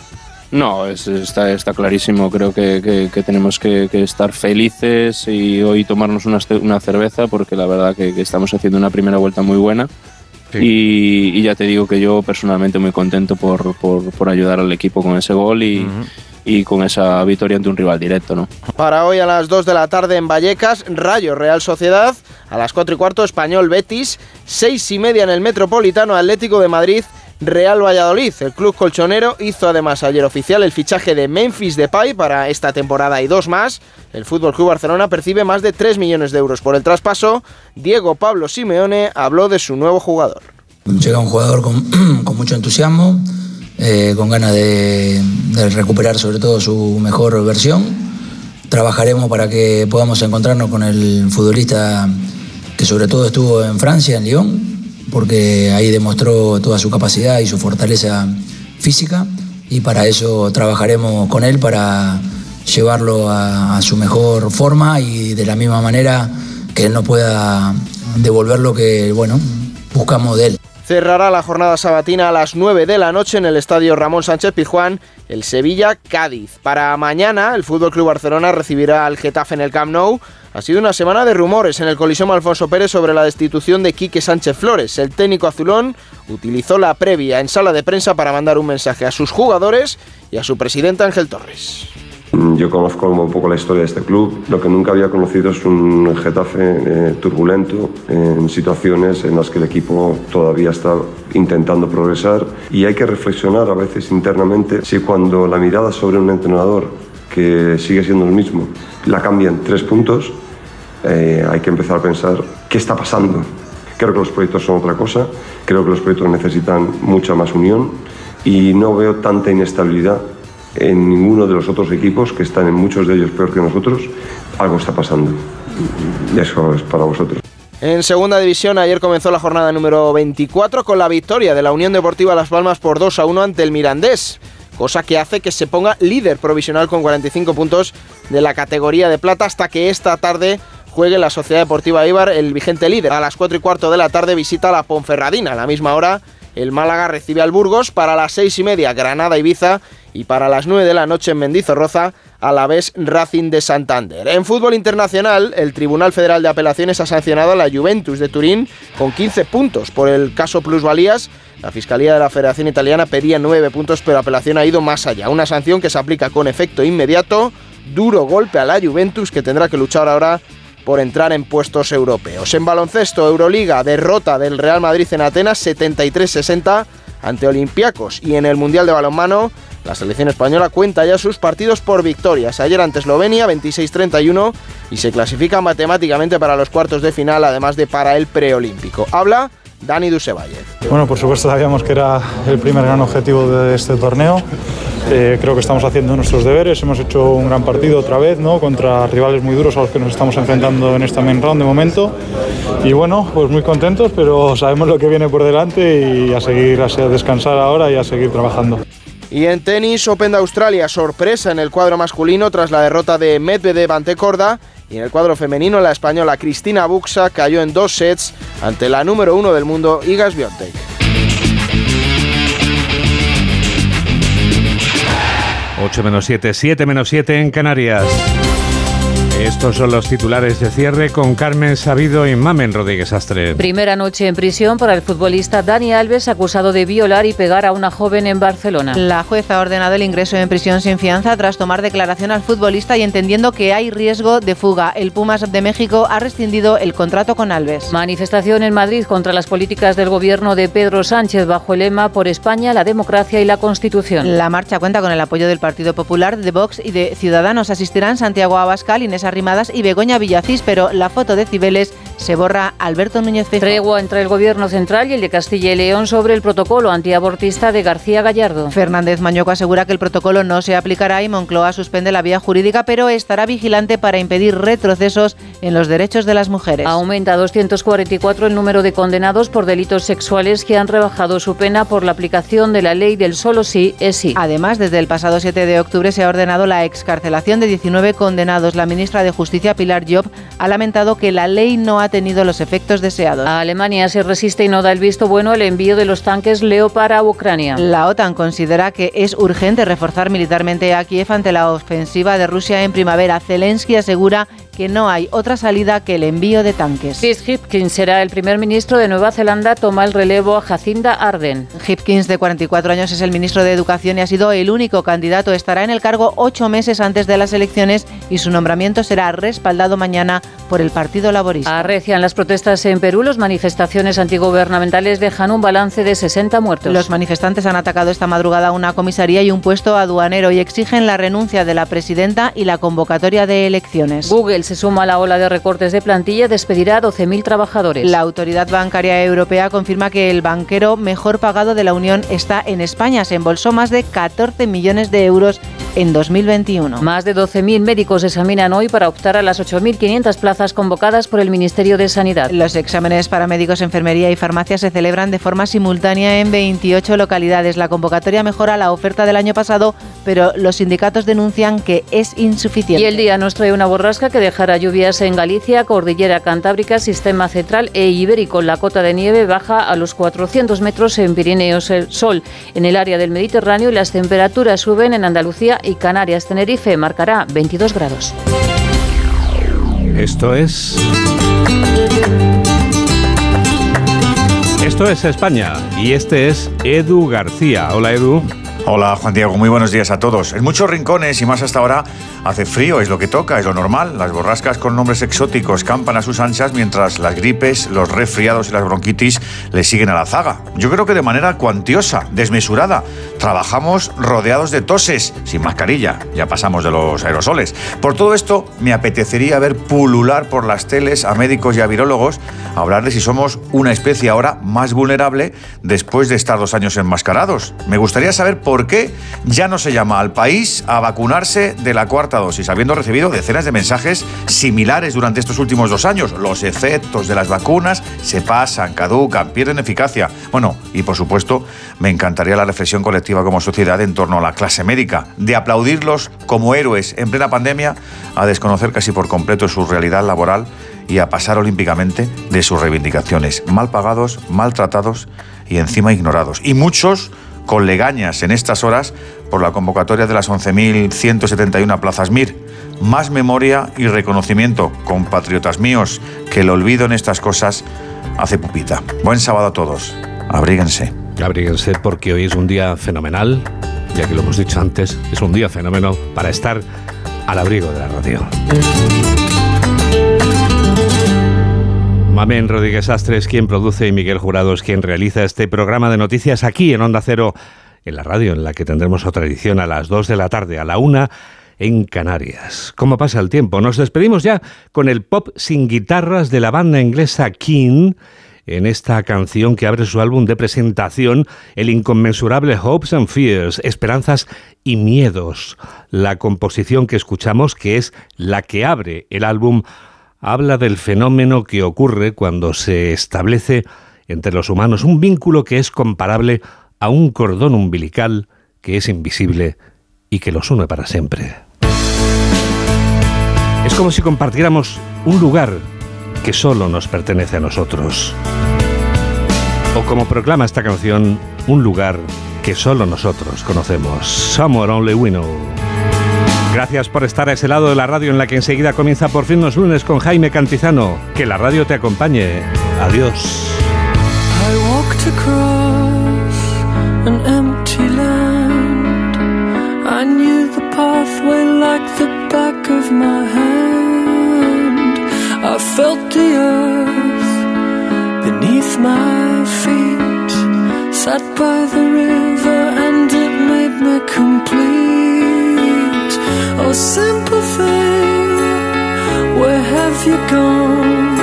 No, es- está, clarísimo. Creo que, tenemos que, estar felices y hoy tomarnos una, ce- una cerveza porque la verdad que estamos haciendo una primera vuelta muy buena. Y, y ya te digo que yo personalmente muy contento por, por- por ayudar al equipo con ese gol y, y con esa victoria ante un rival directo, ¿no? Para hoy a las 2 de la tarde en Vallecas, Rayo Real Sociedad. A las 4 y cuarto, Español Betis. 6 y media en el Metropolitano Atlético de Madrid. Real Valladolid, el club colchonero, hizo además ayer oficial el fichaje de Memphis Depay para esta temporada y dos más. El Fútbol Club Barcelona percibe más de 3 millones de euros por el traspaso. Diego Pablo Simeone habló de su nuevo jugador. Llega un jugador con, mucho entusiasmo, eh, con ganas de, de recuperar sobre todo su mejor versión. Trabajaremos para que podamos encontrarnos con el futbolista que sobre todo estuvo en Francia, en Lyon, porque ahí demostró toda su capacidad y su fortaleza física y para eso trabajaremos con él para llevarlo a, su mejor forma y de la misma manera que él no pueda devolver lo que bueno buscamos de él. Cerrará la jornada sabatina a las 9 de la noche en el estadio Ramón Sánchez Pizjuán el Sevilla Cádiz. Para mañana el Fútbol Club Barcelona recibirá al Getafe en el Camp Nou. Ha sido una semana de rumores en el Coliseum Alfonso Pérez sobre la destitución de Quique Sánchez Flores. El técnico azulón utilizó la previa en sala de prensa para mandar un mensaje a sus jugadores y a su presidente Ángel Torres. Yo conozco un poco la historia de este club. Lo que nunca había conocido es un Getafe eh, turbulento en situaciones en las que el equipo todavía está intentando progresar y hay que reflexionar a veces internamente si cuando la mirada sobre un entrenador que sigue siendo el mismo la cambian tres puntos, eh, hay que empezar a pensar qué está pasando. Creo que los proyectos son otra cosa, creo que los proyectos necesitan mucha más unión y no veo tanta inestabilidad en ninguno de los otros equipos que están en muchos de ellos peor que nosotros. Algo está pasando. Y eso es para vosotros. En segunda división, ayer comenzó la jornada número 24 con la victoria de la Unión Deportiva Las Palmas por 2 a 1 ante el Mirandés, cosa que hace que se ponga líder provisional con 45 puntos de la categoría de plata hasta que esta tarde juegue la Sociedad Deportiva Ibar, el vigente líder. A las 4 y cuarto de la tarde visita la Ponferradina. A la misma hora, el Málaga recibe al Burgos. Para las 6 y media, Granada Ibiza. Y para las 9 de la noche en Mendizorroza, a la vez Racing de Santander. En fútbol internacional, el Tribunal Federal de Apelaciones ha sancionado a la Juventus de Turín con 15 puntos por el caso plusvalías. La Fiscalía de la Federación Italiana pedía 9 puntos, pero la apelación ha ido más allá. Una sanción que se aplica con efecto inmediato. Duro golpe a la Juventus que tendrá que luchar ahora por entrar en puestos europeos. En baloncesto, Euroliga, derrota del Real Madrid en Atenas 73-60 ante Olympiacos. Y en el Mundial de Balonmano, la selección española cuenta ya sus partidos por victorias. Ayer ante Eslovenia 26-31 y se clasifica matemáticamente para los cuartos de final, además de para el preolímpico. Habla Dani Dusevalle. Bueno, por supuesto sabíamos que era el primer gran objetivo de este torneo. Eh, creo que estamos haciendo nuestros deberes, hemos hecho un gran partido otra vez, ¿no? Contra rivales muy duros a los que nos estamos enfrentando en esta main round de momento. Y bueno, pues muy contentos, pero sabemos lo que viene por delante y a seguir, a descansar ahora y a seguir trabajando. Y en tenis, Open de Australia, sorpresa en el cuadro masculino tras la derrota de Medvedev ante Corda. Y en el cuadro femenino, la española Cristina Buxa cayó en dos sets ante la número uno del mundo, Iga Swiatek. 8 menos 7, 7 menos 7 en Canarias. Estos son los titulares de cierre con Carmen Sabido y Mamen Rodríguez Astre. Primera noche en prisión para el futbolista Dani Alves, acusado de violar y pegar a una joven en Barcelona. La jueza ha ordenado el ingreso en prisión sin fianza tras tomar declaración al futbolista y entendiendo que hay riesgo de fuga. El Pumas de México ha rescindido el contrato con Alves. Manifestación en Madrid contra las políticas del gobierno de Pedro Sánchez bajo el lema Por España, la democracia y la Constitución. La marcha cuenta con el apoyo del Partido Popular, de Vox y de Ciudadanos. Asistirán Santiago Abascal, Inés Arrimadas y Begoña Villacís, pero la foto de Cibeles se borra Alberto Núñez Feijóo. Tregua entre el Gobierno central y el de Castilla y León sobre el protocolo antiabortista de García Gallardo. Fernández Mañoco asegura que el protocolo no se aplicará y Moncloa suspende la vía jurídica, pero estará vigilante para impedir retrocesos en los derechos de las mujeres. Aumenta a 244 el número de condenados por delitos sexuales que han rebajado su pena por la aplicación de la ley del solo sí es sí. Además, desde el pasado 7 de octubre se ha ordenado la excarcelación de 19 condenados. La ministra de Justicia, Pilar Job, ha lamentado que la ley no ha tenido los efectos deseados. A Alemania se resiste y no da el visto bueno al envío de los tanques Leopard a Ucrania. La OTAN considera que es urgente reforzar militarmente a Kiev ante la ofensiva de Rusia en primavera. Zelensky asegura que no hay otra salida que el envío de tanques. Chris Hipkins será el primer ministro de Nueva Zelanda, toma el relevo a Jacinda Arden. Hipkins, de 44 años, es el ministro de Educación y ha sido el único candidato. Estará en el cargo ocho meses antes de las elecciones y su nombramiento será respaldado mañana por el Partido Laborista. Arrecian las protestas en Perú. Las manifestaciones antigubernamentales dejan un balance de 60 muertos. Los manifestantes han atacado esta madrugada una comisaría y un puesto aduanero y exigen la renuncia de la presidenta y la convocatoria de elecciones. Google se suma a la ola de recortes de plantilla, despedirá a 12.000 trabajadores. La Autoridad Bancaria Europea confirma que el banquero mejor pagado de la Unión está en España. Se embolsó más de 14 millones de euros en 2021. Más de 12.000 médicos examinan hoy para optar a las 8.500 plazas convocadas por el Ministerio de Sanidad. Los exámenes para médicos, enfermería y farmacia se celebran de forma simultánea en 28 localidades. La convocatoria mejora la oferta del año pasado, pero los sindicatos denuncian que es insuficiente. Y el día nos trae una borrasca que dejará lluvias en Galicia, Cordillera Cantábrica, Sistema Central e Ibérico. La cota de nieve baja a los 400 metros en Pirineos. El sol en el área del Mediterráneo las temperaturas suben en Andalucía y Canarias. Tenerife marcará 22 grados. Esto es... Esto es España y este es Edu García. Hola Edu. Hola Juan Diego, muy buenos días a todos. En muchos rincones y más hasta ahora hace frío, es lo que toca, es lo normal. Las borrascas con nombres exóticos campan a sus anchas mientras las gripes, los resfriados y las bronquitis le siguen a la zaga. Yo creo que de manera cuantiosa, desmesurada. Trabajamos rodeados de toses, sin mascarilla, ya pasamos de los aerosoles. Por todo esto, me apetecería ver pulular por las teles a médicos y a virólogos, hablar de si somos una especie ahora más vulnerable después de estar dos años enmascarados. Me gustaría saber por por qué ya no se llama al país a vacunarse de la cuarta dosis, habiendo recibido decenas de mensajes similares durante estos últimos dos años. Los efectos de las vacunas se pasan, caducan, pierden eficacia. Bueno, y por supuesto, me encantaría la reflexión colectiva como sociedad en torno a la clase médica, de aplaudirlos como héroes en plena pandemia, a desconocer casi por completo su realidad laboral y a pasar olímpicamente de sus reivindicaciones, mal pagados, maltratados y encima ignorados. Y muchos con legañas en estas horas por la convocatoria de las 11.171 plazas MIR. Más memoria y reconocimiento, compatriotas míos, que el olvido en estas cosas hace pupita. Buen sábado a todos. Abríguense. Abríguense porque hoy es un día fenomenal, ya que lo hemos dicho antes, es un día fenómeno para estar al abrigo de la radio. Mamen Rodríguez Astres, quien produce, y Miguel Jurado es quien realiza este programa de noticias aquí en Onda Cero, en la radio, en la que tendremos otra edición a las 2 de la tarde, a la 1 en Canarias. ¿Cómo pasa el tiempo? Nos despedimos ya con el pop sin guitarras de la banda inglesa King en esta canción que abre su álbum de presentación, el inconmensurable Hopes and Fears, Esperanzas y Miedos. La composición que escuchamos, que es la que abre el álbum, habla del fenómeno que ocurre cuando se establece entre los humanos un vínculo que es comparable a un cordón umbilical que es invisible y que los une para siempre. Es como si compartiéramos un lugar que solo nos pertenece a nosotros. O como proclama esta canción, un lugar que solo nosotros conocemos. Somewhere Only We Know. Gracias por estar a ese lado de la radio en la que enseguida comienza por fin los lunes con Jaime Cantizano. Que la radio te acompañe. Adiós. Beneath my feet. Sat by the river and it made me complete. Oh, simple thing, where have you gone?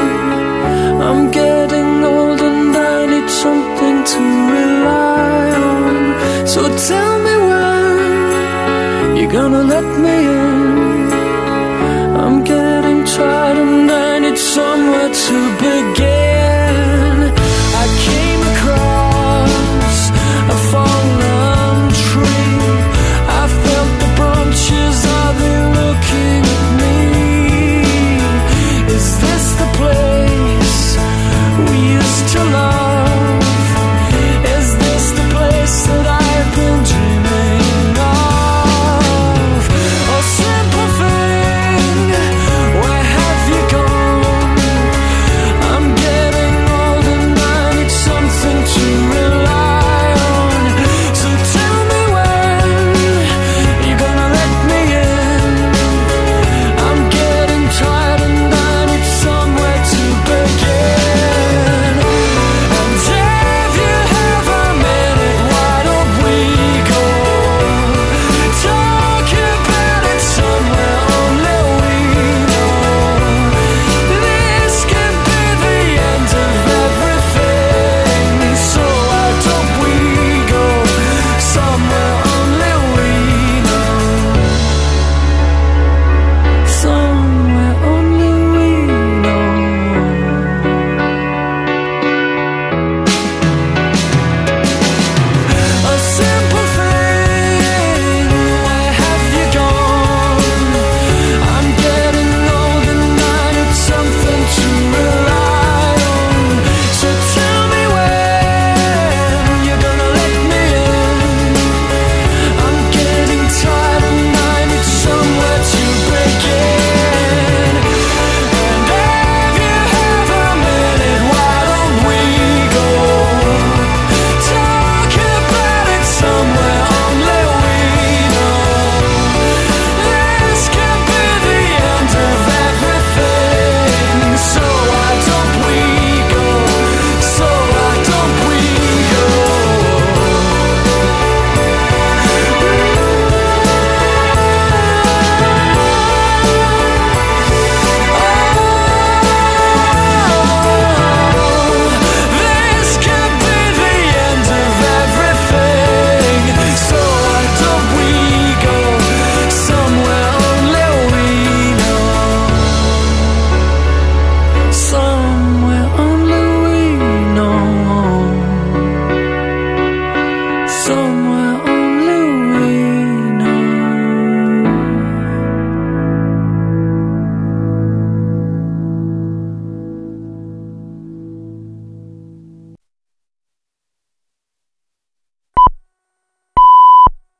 I'm getting old and I need something to rely on. So tell me when you're gonna let me in. I'm getting tired and I need somewhere to begin.